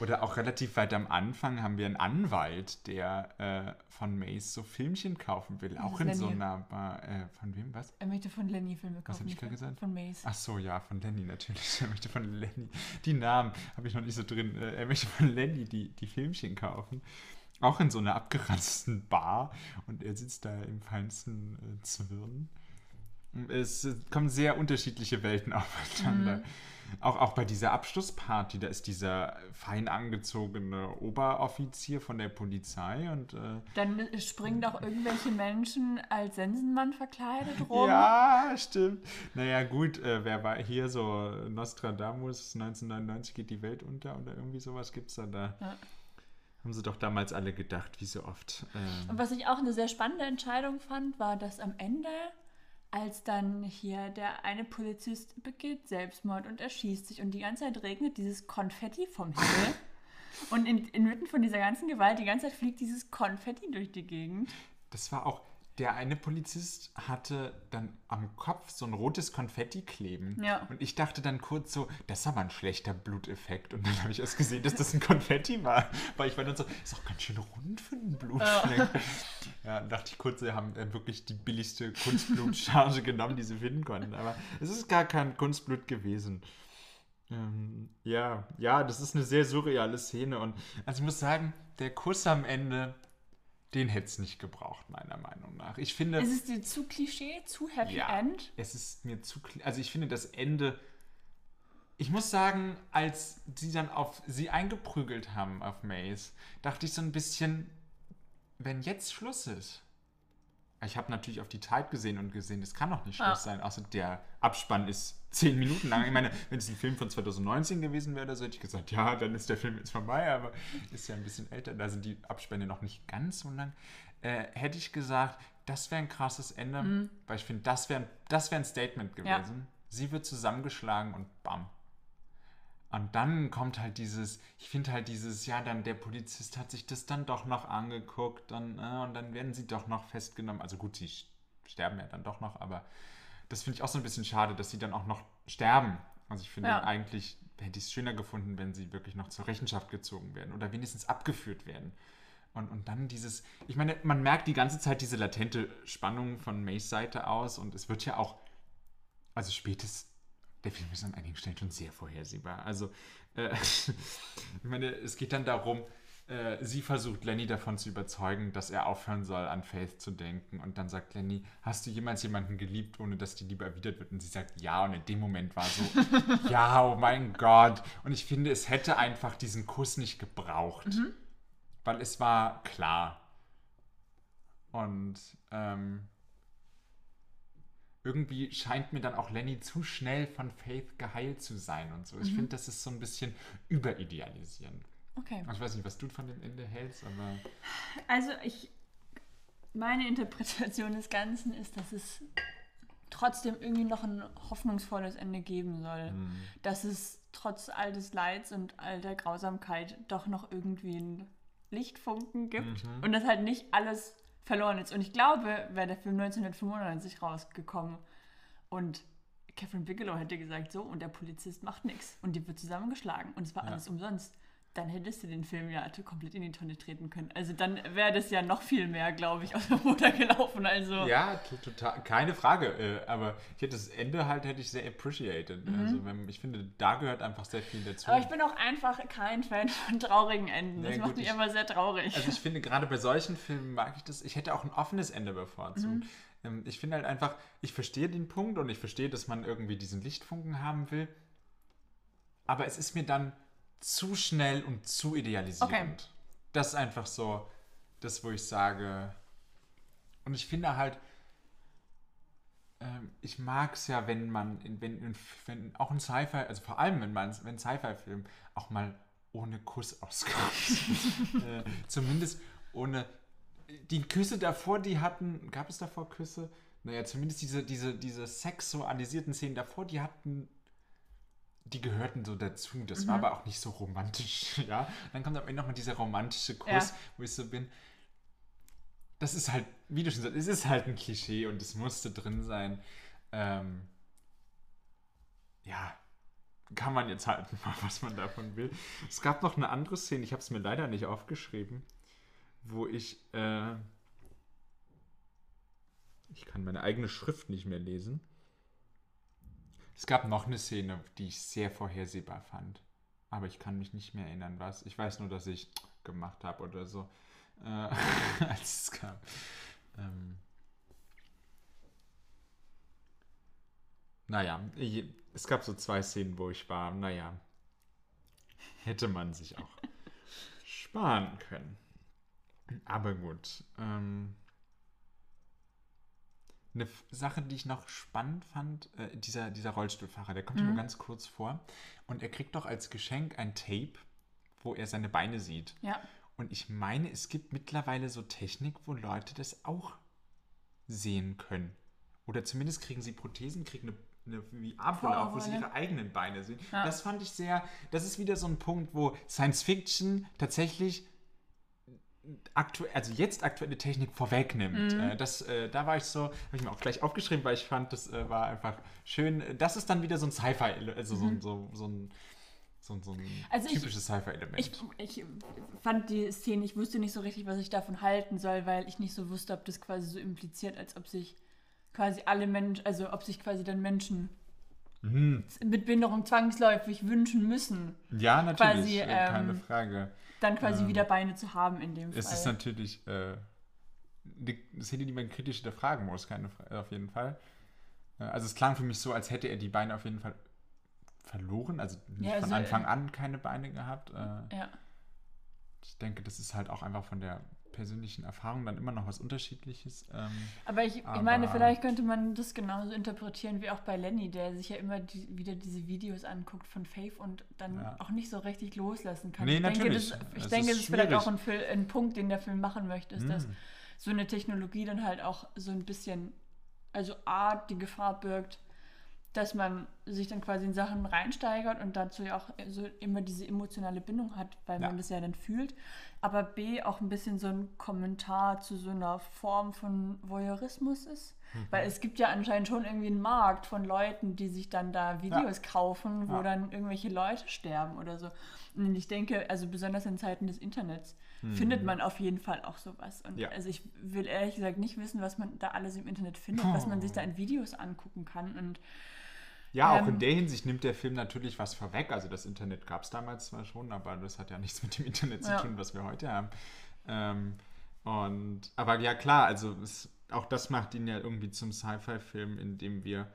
Oder auch relativ weit am Anfang haben wir einen Anwalt, der äh, von Mace so Filmchen kaufen will. Auch in so Lenny. einer Bar. Äh, von wem was? Er möchte von Lenny Filme kaufen. Was hab ich gerade von- gesagt? Von Mace. Ach so, ja, von Lenny natürlich. [LAUGHS] Er möchte von Lenny. Die Namen habe ich noch nicht so drin. Äh, Er möchte von Lenny die, die Filmchen kaufen. Auch in so einer abgeranzten Bar. Und er sitzt da im feinsten äh, Zwirn. Es kommen sehr unterschiedliche Welten [LAUGHS] aufeinander. Auch, auch bei dieser Abschlussparty, da ist dieser fein angezogene Oberoffizier von der Polizei und äh, Dann springen doch irgendwelche Menschen als Sensenmann verkleidet [LAUGHS] rum. Ja, stimmt. Naja, gut, äh, wer war hier so Nostradamus 1999 geht die Welt unter oder irgendwie sowas gibt's da da. Ja. Haben sie doch damals alle gedacht, wie so oft. Ähm, Und was ich auch eine sehr spannende Entscheidung fand, war, dass am Ende als dann hier der eine Polizist begeht Selbstmord und erschießt sich und die ganze Zeit regnet dieses Konfetti vom Himmel. [LAUGHS] und in, inmitten von dieser ganzen Gewalt, die ganze Zeit fliegt dieses Konfetti durch die Gegend. Das war auch, der eine Polizist hatte dann am Kopf so ein rotes Konfetti kleben. Ja. Und ich dachte dann kurz so, das ist aber ein schlechter Bluteffekt. Und dann habe ich erst gesehen, dass das ein Konfetti war. Weil ich war dann so, ist auch ganz schön rund für einen Blutfleck. Ja, dann dachte ich kurz, sie haben äh, wirklich die billigste Kunstblutcharge [LAUGHS] genommen, die sie finden konnten. Aber es ist gar kein Kunstblut gewesen. Ähm, ja, ja, das ist eine sehr surreale Szene. Und also ich muss sagen, der Kuss am Ende, den hätte es nicht gebraucht, meiner Meinung nach. Ich finde. Ist es dir zu Klischee, zu Happy Ja, End? es ist mir zu. Also ich finde das Ende. Ich muss sagen, als sie dann auf sie eingeprügelt haben auf Maze, dachte ich so ein bisschen, wenn jetzt Schluss ist. Ich habe natürlich auf die Zeit gesehen und gesehen, das kann doch nicht Schluss Ja. sein. Außer der Abspann ist zehn Minuten lang. Ich meine, wenn es ein Film von 2019 gewesen wäre, so hätte ich gesagt, ja, dann ist der Film jetzt vorbei, aber ist ja ein bisschen älter, da sind die Abspänne noch nicht ganz so lang. Äh, hätte ich gesagt, das wäre ein krasses Ende, weil ich finde, das wäre das wär ein Statement Ja. gewesen. Sie wird zusammengeschlagen und bam. Und dann kommt halt dieses, ich finde halt dieses, ja, dann der Polizist hat sich das dann doch noch angeguckt dann, äh, und dann werden sie doch noch festgenommen. Also gut, sie sterben ja dann doch noch, aber das finde ich auch so ein bisschen schade, dass sie dann auch noch sterben. Also ich finde Ja. eigentlich hätte ich es schöner gefunden, wenn sie wirklich noch zur Rechenschaft gezogen werden oder wenigstens abgeführt werden. Und, und dann dieses, ich meine, man merkt die ganze Zeit diese latente Spannung von Mays Seite aus und es wird ja auch, also spätestens, der Film ist an einigen Stellen schon sehr vorhersehbar. Also, äh, [LAUGHS] ich meine, es geht dann darum, äh, sie versucht Lenny davon zu überzeugen, dass er aufhören soll, an Faith zu denken. Und dann sagt Lenny, hast du jemals jemanden geliebt, ohne dass die Liebe erwidert wird? Und sie sagt, ja. Und in dem Moment war so, [LAUGHS] ja, oh mein Gott. Und ich finde, es hätte einfach diesen Kuss nicht gebraucht. Weil es war klar. Und ähm, irgendwie scheint mir dann auch Lenny zu schnell von Faith geheilt zu sein und so. Ich finde, das ist so ein bisschen überidealisieren. Okay. Ich weiß nicht, was du von dem Ende hältst, aber Also ich, meine Interpretation des Ganzen ist, dass es trotzdem irgendwie noch ein hoffnungsvolles Ende geben soll. Dass es trotz all des Leids und all der Grausamkeit doch noch irgendwie einen Lichtfunken gibt und dass halt nicht alles verloren ist. Und ich glaube, wäre der Film 1995 rausgekommen und Catherine Bigelow hätte gesagt, so, und der Polizist macht nichts und die wird zusammengeschlagen und es war Ja. alles umsonst. Dann hättest du den Film ja komplett in die Tonne treten können. Also dann wäre das ja noch viel mehr, glaube ich, [LAUGHS] aus dem Ruder gelaufen. Also ja, to- total, keine Frage. Äh, aber ich hätte das Ende halt hätte ich sehr appreciated. Also wenn, ich finde, da gehört einfach sehr viel dazu. Aber ich bin auch einfach kein Fan von traurigen Enden. Das Nee, macht gut, mich ich- immer sehr traurig. Also ich finde, gerade bei solchen Filmen mag ich das. Ich hätte auch ein offenes Ende bevorzugt. Ähm, Ich finde halt einfach, ich verstehe den Punkt und ich verstehe, dass man irgendwie diesen Lichtfunken haben will. Aber es ist mir dann zu schnell und zu idealisierend. Okay. Das ist einfach so, das, wo ich sage. Und ich finde halt, ähm, ich mag es ja, wenn man, in, wenn, in, wenn auch ein Sci-Fi, also vor allem wenn man, wenn Sci-Fi-Film auch mal ohne Kuss auskommt. [LAUGHS] äh, zumindest ohne. Die Küsse davor, die hatten. Gab es davor Küsse? Naja, zumindest diese, diese, diese sexualisierten Szenen davor, die hatten. Die gehörten so dazu. Das war aber auch nicht so romantisch. [LAUGHS] Ja? Dann kommt am Ende nochmal dieser romantische Kuss, Ja. wo ich so bin. Das ist halt, wie du schon sagst, es ist halt ein Klischee und es musste drin sein. Ähm, ja, kann man jetzt halten, [LAUGHS] was man davon will. Es gab noch eine andere Szene, ich habe es mir leider nicht aufgeschrieben, wo ich, äh, ich kann meine eigene Schrift nicht mehr lesen. Es gab noch eine Szene, die ich sehr vorhersehbar fand. Aber ich kann mich nicht mehr erinnern, was. Ich weiß nur, dass ich gemacht habe oder so, äh, [LAUGHS] als es kam. Ähm, naja, ich, es gab so zwei Szenen, wo ich war, naja, hätte man sich auch [LAUGHS] sparen können. Aber gut. Ähm, eine Sache, die ich noch spannend fand, äh, dieser, dieser Rollstuhlfahrer, der kommt ja nur ganz kurz vor und er kriegt doch als Geschenk ein Tape, wo er seine Beine sieht. ja. Und ich meine, es gibt mittlerweile so Technik, wo Leute das auch sehen können. Oder zumindest kriegen sie Prothesen, kriegen eine, eine Armrolle auf, wo sie ihre eigenen Beine sehen. Ja. Das fand ich sehr, das ist wieder so ein Punkt, wo Science Fiction tatsächlich aktuell, also jetzt aktuelle Technik vorwegnimmt. Mhm. Äh, das, äh, da war ich so, habe ich mir auch gleich aufgeschrieben, weil ich fand, das äh, war einfach schön. Das ist dann wieder so ein Sci-Fi, also so, ein- so, so ein, so, so ein Mhm. Also typisches Sci-Fi-Element. Ich, ich fand die Szene, ich wusste nicht so richtig, was ich davon halten soll, weil ich nicht so wusste, ob das quasi so impliziert, als ob sich quasi alle Menschen, also ob sich quasi dann Menschen Mhm. mit Behinderung zwangsläufig wünschen müssen, Ja, natürlich, quasi, äh, keine ähm, Frage. Dann quasi Ähm, wieder Beine zu haben in dem Es Fall. ist natürlich äh, eine Szene, die man kritisch hinterfragen muss, keine Fra auf jeden Fall. Äh, also es klang für mich so, als hätte er die Beine auf jeden Fall verloren, also nicht Ja, von also, Anfang äh, an keine Beine gehabt. Äh, ja. Ich denke, das ist halt auch einfach von der persönlichen Erfahrung dann immer noch was Unterschiedliches. Ähm, Aber ich, ich Aber- meine, vielleicht könnte man das genauso interpretieren wie auch bei Lenny, der sich ja immer die, wieder diese Videos anguckt von Faith und dann Ja. auch nicht so richtig loslassen kann. Nee, ich denke, natürlich. das, ich Es denke, ist das ist vielleicht auch ein, Fil- ein Punkt, den der Film machen möchte, ist, dass Mm. so eine Technologie dann halt auch so ein bisschen, also A, die Gefahr birgt, dass man sich dann quasi in Sachen reinsteigert und dazu ja auch so immer diese emotionale Bindung hat, weil Ja. man das ja dann fühlt. Aber B, auch ein bisschen so ein Kommentar zu so einer Form von Voyeurismus ist. Mhm. Weil es gibt ja anscheinend schon irgendwie einen Markt von Leuten, die sich dann da Videos kaufen, wo Ja. dann irgendwelche Leute sterben oder so. Und ich denke, also besonders in Zeiten des Internets Mhm. findet man auf jeden Fall auch sowas. Und Ja. also ich will ehrlich gesagt nicht wissen, was man da alles im Internet findet, was man sich [LAUGHS] da in Videos angucken kann. Und Ja, auch Ähm, in der Hinsicht nimmt der Film natürlich was vorweg. Also das Internet gab es damals zwar schon, aber das hat ja nichts mit dem Internet zu Ja. tun, was wir heute haben. Ähm, und, aber ja klar, also es, auch das macht ihn ja irgendwie zum Sci-Fi-Film, in dem wir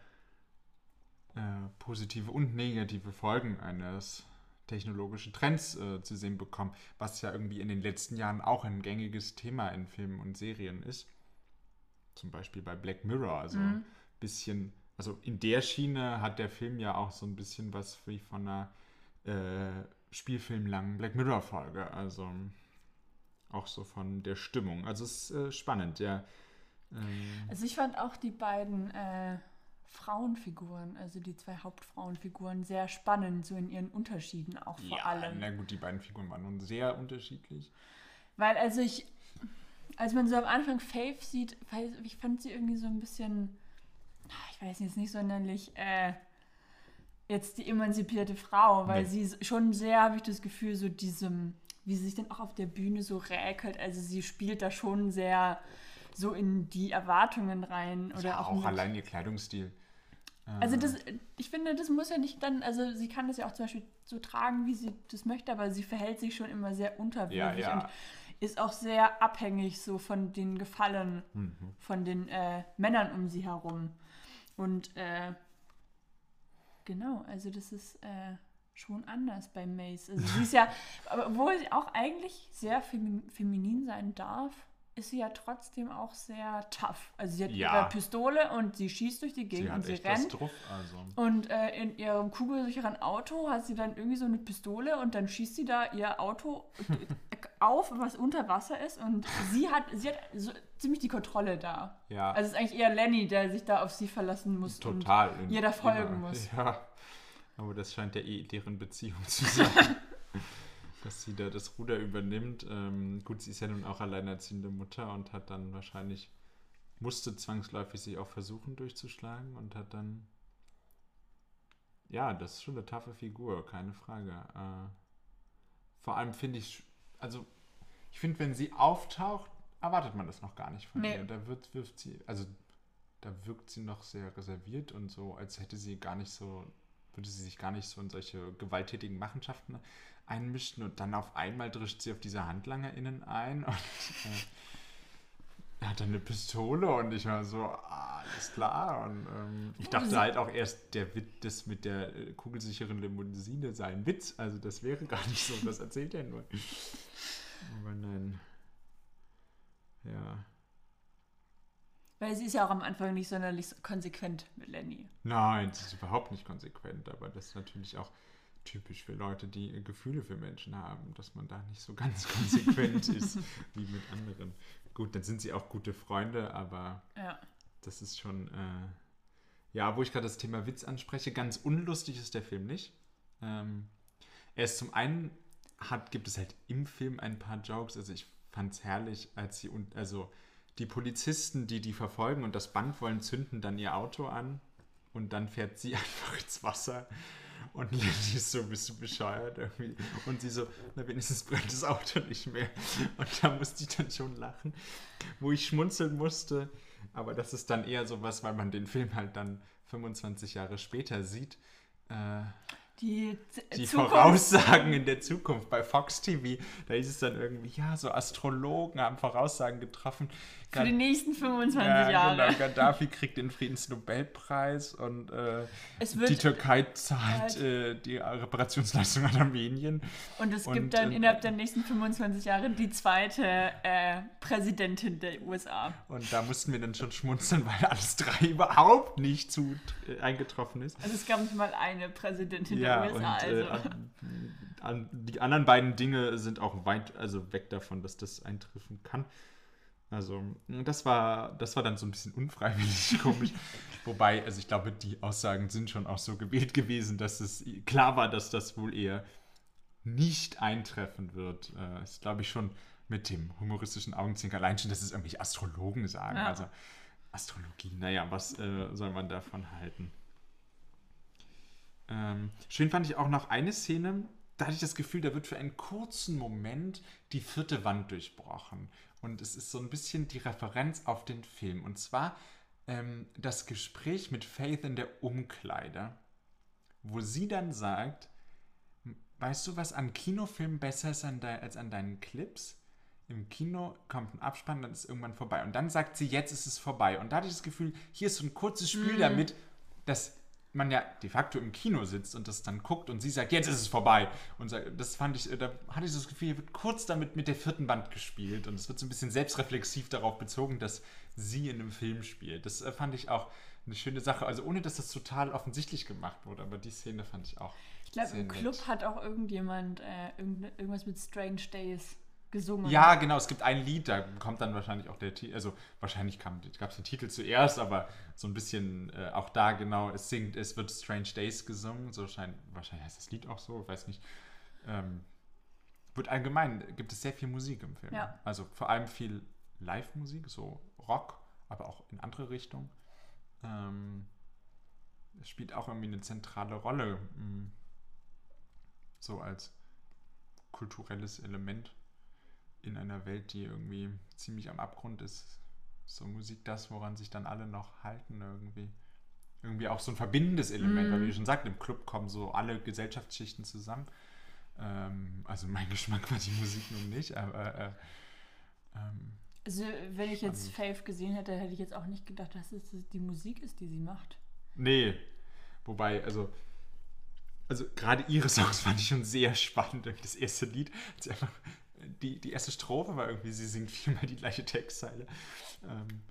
äh, positive und negative Folgen eines technologischen Trends äh, zu sehen bekommen, was ja irgendwie in den letzten Jahren auch ein gängiges Thema in Filmen und Serien ist. Zum Beispiel bei Black Mirror, also ein bisschen, also in der Schiene hat der Film ja auch so ein bisschen was wie von einer äh, spielfilmlangen Black Mirror-Folge, also auch so von der Stimmung. Also es ist äh, spannend, ja. Ähm, also ich fand auch die beiden äh, Frauenfiguren, also die zwei Hauptfrauenfiguren, sehr spannend, so in ihren Unterschieden auch vor ja, allem. na gut, die beiden Figuren waren nun sehr unterschiedlich. Weil also ich, als man so am Anfang Faith sieht, ich fand sie irgendwie so ein bisschen, ich weiß jetzt nicht sonderlich, äh, jetzt die emanzipierte Frau, weil Nee. sie schon sehr, habe ich das Gefühl, so diesem, wie sie sich dann auch auf der Bühne so räkelt, also sie spielt da schon sehr so in die Erwartungen rein oder ja, auch, auch allein ihr Kleidungsstil. also Äh, das, ich finde, das muss ja nicht dann, also sie kann das ja auch zum Beispiel so tragen, wie sie das möchte, aber sie verhält sich schon immer sehr unterwürfig Ja, ja. und ist auch sehr abhängig so von den Gefallen Mhm. von den äh, Männern um sie herum. Und äh, genau, also das ist äh, schon anders bei Mace. Also sie ist ja, [LAUGHS] aber obwohl sie auch eigentlich sehr femi feminin sein darf, ist sie ja trotzdem auch sehr tough. Also sie hat Ja. ihre Pistole und sie schießt durch die sie Gegend hat und sie rennt. drauf, also. Und äh, in ihrem kugelsicheren Auto hat sie dann irgendwie so eine Pistole und dann schießt sie da ihr Auto [LAUGHS] auf, was unter Wasser ist. Und sie hat, sie hat so ziemlich die Kontrolle da. Ja. Also es ist eigentlich eher Lenny, der sich da auf sie verlassen muss. Total. Und ihr da folgen immer. muss. Ja. Aber das scheint ja eh deren Beziehung zu sein. [LAUGHS] dass sie da das Ruder übernimmt. Ähm, gut, sie ist ja nun auch alleinerziehende Mutter und hat dann wahrscheinlich, musste zwangsläufig sich auch versuchen durchzuschlagen und hat dann, ja, das ist schon eine taffe Figur, keine Frage. Äh, vor allem finde ich, also ich finde, wenn sie auftaucht, erwartet man das noch gar nicht von Nee. ihr. Da wird, wirft sie, also da wirkt sie noch sehr reserviert und so, als hätte sie gar nicht so, würde sie sich gar nicht so in solche gewalttätigen Machenschaften einmischen und dann auf einmal drischt sie auf diese HandlangerInnen ein und äh, [LAUGHS] hat dann eine Pistole und ich war so, ah, alles klar. Und ähm, ich dachte Sie- halt auch erst, der Witz, das mit der äh, kugelsicheren Limousine sei ein Witz. Also das wäre gar nicht so, das erzählt er nur. Aber nein. Ja. Weil sie ist ja auch am Anfang nicht sonderlich konsequent mit Lenny. Nein, das ist überhaupt nicht konsequent, aber das ist natürlich auch typisch für Leute, die äh, Gefühle für Menschen haben, dass man da nicht so ganz [LAUGHS] konsequent ist wie mit anderen. Gut, dann sind sie auch gute Freunde, aber Ja. das ist schon, äh, ja, wo ich gerade das Thema Witz anspreche, ganz unlustig ist der Film nicht. Ähm, er ist zum einen, hat, gibt es halt im Film ein paar Jokes, also ich fand es herrlich, als sie, und also die Polizisten, die die verfolgen und das Band wollen, zünden dann ihr Auto an und dann fährt sie [LAUGHS] einfach ins Wasser und Lilly ist so, bist du bescheuert irgendwie? Und sie so, na wenigstens brennt das Auto nicht mehr. Und da musste ich dann schon lachen, wo ich schmunzeln musste. Aber das ist dann eher so was, weil man den Film halt dann 25 Jahre später sieht. Äh, Die, die Zukunft- Voraussagen in der Zukunft bei Fox TV, da hieß es dann irgendwie, ja, so Astrologen haben Voraussagen getroffen. Für die nächsten 25 ja, Jahre. Genau, Gaddafi kriegt den Friedensnobelpreis und äh, die Türkei zahlt halt- äh, die Reparationsleistung an Armenien. und es und, gibt dann äh, innerhalb der nächsten 25 Jahre die zweite äh, Präsidentin der USA. Und da mussten wir dann schon schmunzeln, weil alles drei überhaupt nicht zu, äh, eingetroffen ist. Also es gab nicht mal eine Präsidentin Ja, und USA. äh, Also. an, an, die anderen beiden Dinge sind auch weit, also weg davon, dass das eintreffen kann. Also, das war, das war dann so ein bisschen unfreiwillig [LAUGHS] komisch. Wobei, also ich glaube, die Aussagen sind schon auch so gewählt gewesen, dass es klar war, dass das wohl eher nicht eintreffen wird. Äh, ist, glaube ich, schon mit dem humoristischen Augenzwinker allein schon, dass es irgendwelche Astrologen sagen. Ja. Also, Astrologie, naja, was äh, soll man davon halten? Ähm, schön fand ich auch noch eine Szene, da hatte ich das Gefühl, da wird für einen kurzen Moment die vierte Wand durchbrochen. Und es ist so ein bisschen die Referenz auf den Film. Und zwar ähm, das Gespräch mit Faith in der Umkleide, wo sie dann sagt, weißt du, was an Kinofilmen besser ist als an deinen Clips? Im Kino kommt ein Abspann, dann ist irgendwann vorbei. Und dann sagt sie, jetzt ist es vorbei. Und da hatte ich das Gefühl, hier ist so ein kurzes Spiel damit, dass man ja de facto im Kino sitzt und das dann guckt und sie sagt, jetzt ist es vorbei. Und das fand ich, äh, da hatte ich so das Gefühl, hier wird kurz damit mit der vierten Band gespielt und es wird so ein bisschen selbstreflexiv darauf bezogen, dass sie in einem Film spielt. Das äh, fand ich auch eine schöne Sache. Also ohne, dass das total offensichtlich gemacht wurde, aber die Szene fand ich auch. Ich glaube, im nett. Club hat auch irgendjemand äh, irgendwas mit Strange Days gesungen. Ja, genau, es gibt ein Lied, da kommt dann wahrscheinlich auch der Titel, also wahrscheinlich gab es den Titel zuerst, aber so ein bisschen äh, auch da genau, es singt, es wird Strange Days gesungen, so scheint, wahrscheinlich heißt das Lied auch so, weiß nicht. Ähm, wird allgemein, gibt es sehr viel Musik im Film. Ja. Also vor allem viel Live-Musik, so Rock, aber auch in andere Richtungen. Ähm, es spielt auch irgendwie eine zentrale Rolle, mh, so als kulturelles Element in einer Welt, die irgendwie ziemlich am Abgrund ist. So Musik das, woran sich dann alle noch halten irgendwie. Irgendwie auch so ein verbindendes Element, weil wie ich schon sagte, im Club kommen so alle Gesellschaftsschichten zusammen. Ähm, also mein [LAUGHS] Geschmack war die Musik nun nicht, aber äh, ähm, Also, wenn ich jetzt. Faith gesehen hätte, hätte ich jetzt auch nicht gedacht, dass es die Musik ist, die sie macht. Nee. Wobei, also, also gerade ihre Songs [LAUGHS] fand ich schon sehr spannend. Das erste Lied, als sie einfach, die, die erste Strophe war irgendwie, sie singt viermal die gleiche Textzeile. Ähm,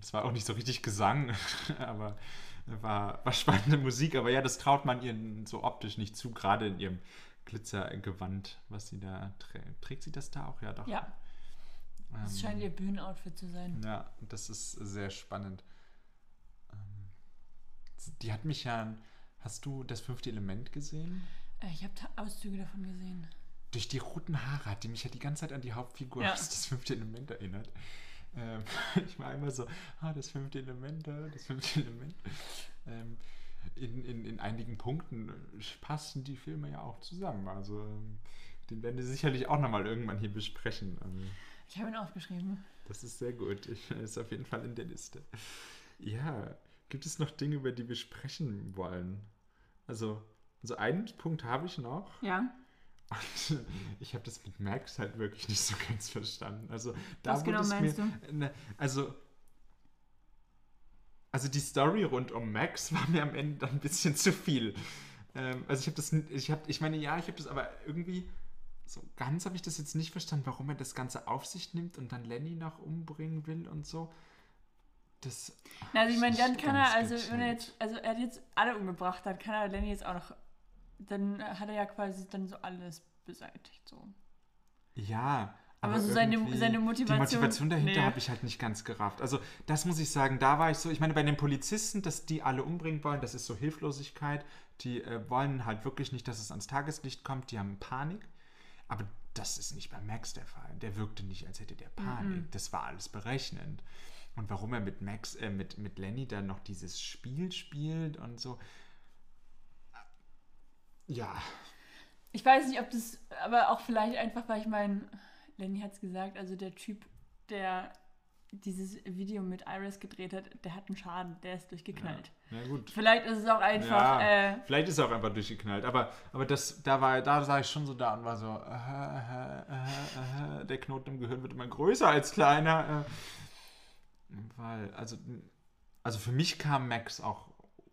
es war auch nicht so richtig Gesang, [LAUGHS] aber war, war spannende Musik. Aber ja, das traut man ihr so optisch nicht zu, gerade in ihrem Glitzergewand, was sie da trägt. Trägt sie das da auch? Ja, doch. Ja, das Ähm, scheint ihr Bühnenoutfit zu sein. ja, das ist sehr spannend. Ähm, Die hat mich ja. Hast du das fünfte Element gesehen? Äh, Ich habe Auszüge davon gesehen. Durch die roten Haare hat die mich ja die ganze Zeit an die Hauptfigur Ja. aus das fünfte Element erinnert. Ähm, [LAUGHS] ich war immer so, ah, das fünfte Element, ah, das fünfte Element. Ähm, in, in, in einigen Punkten passen die Filme ja auch zusammen. Also ähm, den werden wir sicherlich auch nochmal irgendwann hier besprechen. Ähm, Ich habe ihn aufgeschrieben. Das ist sehr gut. Ich, [LAUGHS] ist auf jeden Fall in der Liste. Ja, gibt es noch Dinge, über die wir sprechen wollen? Also, also einen Punkt habe ich noch. Ja. Und ich habe das mit Max halt wirklich nicht so ganz verstanden. Also, da Was genau es meinst mir, Ne, also, also die Story rund um Max [LAUGHS] war mir am Ende dann ein bisschen zu viel. Ähm, also ich habe das, ich habe, ich meine, ja, ich habe das aber irgendwie so ganz habe ich das jetzt nicht verstanden, warum er das Ganze auf sich nimmt und dann Lenny noch umbringen will und so. Das. Na, also ich meine, dann kann er, also wenn er gecheckt. jetzt, also er hat jetzt alle umgebracht, dann kann er Lenny jetzt auch noch, dann hat er ja quasi dann so alles beseitigt, so. Ja, Aber so seine- seine Motivation- Die Motivation dahinter nee. habe ich halt nicht ganz gerafft. Also, das muss ich sagen, da war ich so. Ich meine, bei den Polizisten, dass die alle umbringen wollen, das ist so Hilflosigkeit. Die äh, wollen halt wirklich nicht, dass es ans Tageslicht kommt. Die haben Panik. Aber das ist nicht bei Max der Fall. Der wirkte nicht, als hätte der Panik. Das war alles berechnend. Und warum er mit Max, äh, mit, mit Lenny dann noch dieses Spiel spielt und so. Ja, Ich weiß nicht, ob das, aber auch vielleicht einfach, weil ich meine, Lenny hat es gesagt, also der Typ, der dieses Video mit Iris gedreht hat, der hat einen Schaden, der ist durchgeknallt. na gut. Vielleicht ist es auch einfach, Ja, äh, vielleicht ist er auch einfach durchgeknallt. Aber, aber das, da war, da sah ich schon so da und war so, äh, äh, äh, äh, der Knoten im Gehirn wird immer größer als kleiner. Äh, weil, also, also für mich kam Max auch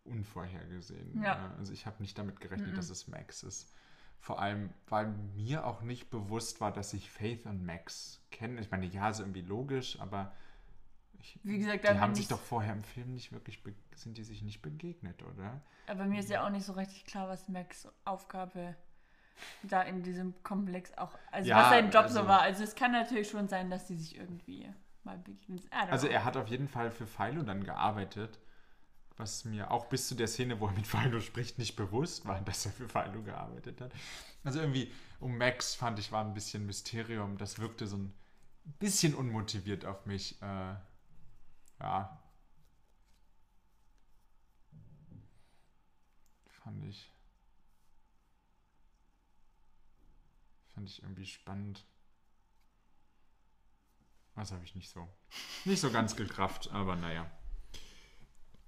unvorhergesehen. Ja. Also ich habe nicht damit gerechnet, dass es Max ist. Vor allem, weil mir auch nicht bewusst war, dass ich Faith und Max kenne. Ich meine, ja, ist irgendwie logisch, aber ich, Wie gesagt, die haben sich ich- doch vorher im Film nicht wirklich, sind die sich nicht begegnet, oder? aber mir ist ja auch nicht so richtig klar, was Max Aufgabe da in diesem Komplex auch, also Ja, was sein Job also- so war. Also es kann natürlich schon sein, dass die sich irgendwie mal begegnen. Also er hat auf jeden Fall für Philo dann gearbeitet, was mir auch bis zu der Szene, wo er mit Philo spricht, nicht bewusst war, dass er für Philo gearbeitet hat. Also irgendwie um Max fand ich war ein bisschen Mysterium, das wirkte so ein bisschen unmotiviert auf mich. Äh, ja. Fand ich. Fand ich irgendwie spannend. Das habe ich nicht so. Nicht so ganz gekraft, aber naja.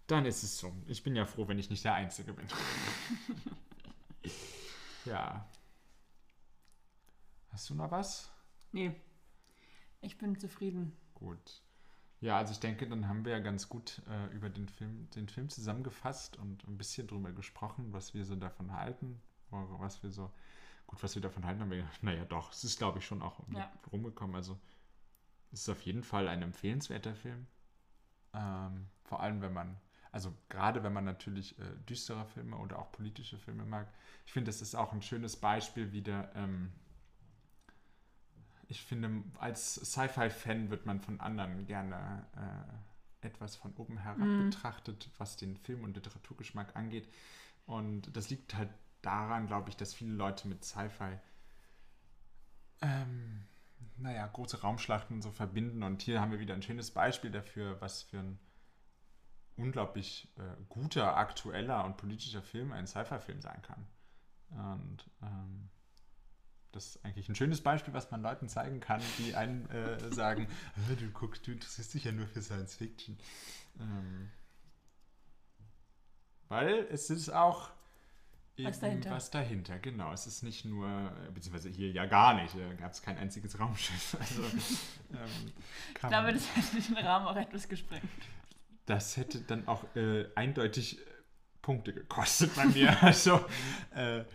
Dann ist es so. Ich bin ja froh, wenn ich nicht der Einzige bin. [LAUGHS] ja. Hast du noch was? Nee. Ich bin zufrieden. Gut. Ja, also ich denke, dann haben wir ja ganz gut äh, über den Film, den Film zusammengefasst und ein bisschen drüber gesprochen, was wir so davon halten, was wir so, gut, was wir davon halten, haben wir, naja [LAUGHS] doch, es ist glaube ich schon auch Ja. rumgekommen, also es ist auf jeden Fall ein empfehlenswerter Film, ähm, vor allem wenn man, also gerade wenn man natürlich äh, düstere Filme oder auch politische Filme mag, ich finde, das ist auch ein schönes Beispiel wieder, ähm, ich finde, als Sci-Fi-Fan wird man von anderen gerne äh, etwas von oben herab betrachtet, was den Film- und Literaturgeschmack angeht. Und das liegt halt daran, glaube ich, dass viele Leute mit Sci-Fi, ähm, naja, große Raumschlachten und so verbinden. Und hier haben wir wieder ein schönes Beispiel dafür, was für ein unglaublich äh, guter, aktueller und politischer Film ein Sci-Fi-Film sein kann. Und ähm, das ist eigentlich ein schönes Beispiel, was man Leuten zeigen kann, die einen äh, [LAUGHS] sagen, "Ah, du guckst, du interessierst dich ja nur für Science Fiction. Ähm, weil es ist auch eben Was dahinter. was dahinter, genau. Es ist nicht nur, äh, beziehungsweise hier ja gar nicht, da gab es kein einziges Raumschiff. [LAUGHS] Also, ähm, Ich glaube, das hätte den Rahmen auch etwas gesprengt. Das hätte dann auch äh, eindeutig äh, Punkte gekostet bei mir. [LAUGHS] Also, äh,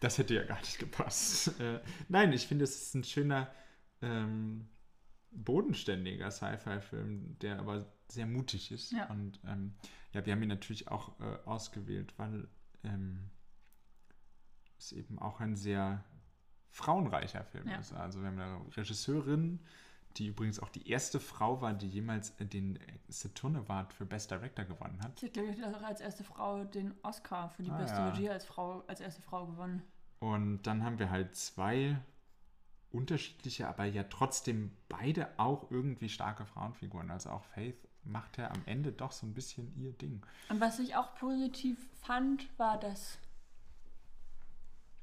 das hätte ja gar nicht gepasst. [LAUGHS] Äh, nein, ich finde, es ist ein schöner, ähm, bodenständiger Sci-Fi-Film, der aber sehr mutig ist. Ja. Und ähm, ja, wir haben ihn natürlich auch äh, ausgewählt, weil ähm, es eben auch ein sehr frauenreicher Film Ja. ist. Also wir haben eine Regisseurin, die übrigens auch die erste Frau war, die jemals den Saturn Award für Best Director gewonnen hat. Sie hat, glaube ich, auch als erste Frau den Oscar für die Ah, beste ja. Regie als Frau, als erste Frau gewonnen. Und dann haben wir halt zwei unterschiedliche, aber ja trotzdem beide auch irgendwie starke Frauenfiguren. Also auch Faith macht ja am Ende doch so ein bisschen ihr Ding. Und was ich auch positiv fand, war, dass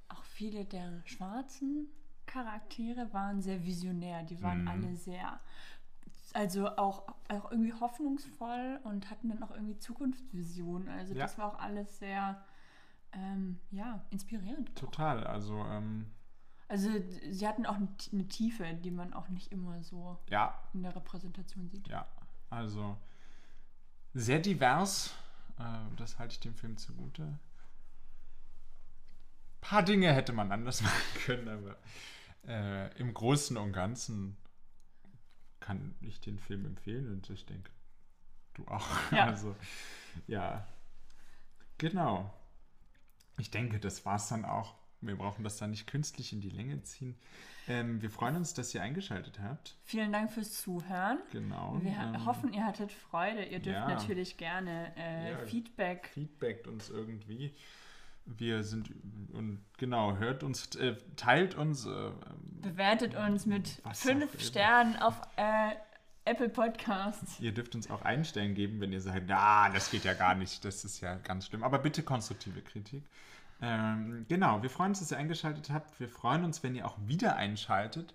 auch viele der schwarzen Charaktere waren sehr visionär. Die waren Mhm. alle sehr, also auch, auch irgendwie hoffnungsvoll und hatten dann auch irgendwie Zukunftsvisionen. Also Ja. das war auch alles sehr, ähm, ja, inspirierend. Total. Also ähm, Also sie hatten auch eine eine Tiefe, die man auch nicht immer so ja, in der Repräsentation sieht. ja. Also sehr divers. Äh, das halte ich dem Film zugute. Ein paar Dinge hätte man anders [LAUGHS] machen können, aber äh, im Großen und Ganzen kann ich den Film empfehlen und ich denke, du auch. Ja. [LAUGHS] Also, ja. Genau. Ich denke, das war es dann auch Wir brauchen das dann nicht künstlich in die Länge ziehen. Ähm, wir freuen uns, dass ihr eingeschaltet habt. Vielen Dank fürs Zuhören. Genau. Wir ähm, hoffen, ihr hattet Freude. Ihr dürft ja. natürlich gerne äh, Ja. Feedback. Feedbackt uns irgendwie. Wir sind und genau, hört uns, äh, teilt uns. Äh, Bewertet uns mit fünf. Sternen auf äh, Apple Podcasts. ihr dürft uns auch Einstellen geben, wenn ihr sagt, na, das geht ja gar nicht, das ist ja ganz schlimm. Aber bitte konstruktive Kritik. Ähm, genau, wir freuen uns, dass ihr eingeschaltet habt. Wir freuen uns, wenn ihr auch wieder einschaltet.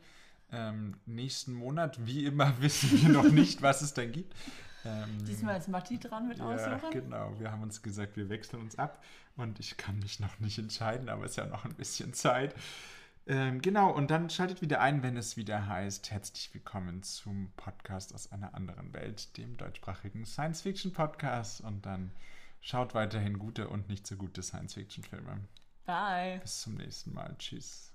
Ähm, nächsten Monat, wie immer, [LAUGHS] wissen wir noch nicht, was es dann gibt. Ähm, Diesmal ist Matti dran mit Ja, Aussuchen. genau. Wir haben uns gesagt, wir wechseln uns ab und ich kann mich noch nicht entscheiden, aber es ist ja noch ein bisschen Zeit. Ähm, genau, und dann schaltet wieder ein, wenn es wieder heißt, herzlich willkommen zum Podcast aus einer anderen Welt, dem deutschsprachigen Science-Fiction-Podcast. Und dann schaut weiterhin gute und nicht so gute Science-Fiction-Filme. Bye. Bis zum nächsten Mal. Tschüss.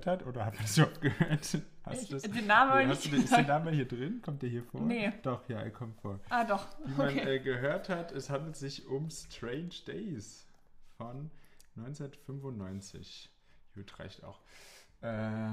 Gehört hat, oder hat man es überhaupt gehört? [LAUGHS] Hast Ich- du das- den Namen habe ich nicht Ist der. Name hier drin? Kommt der hier vor? Nee. Doch, ja, er kommt vor. Ah, doch. Wie man Okay. äh, gehört hat, es handelt sich um Strange Days von 1995. Gut, reicht auch. Äh,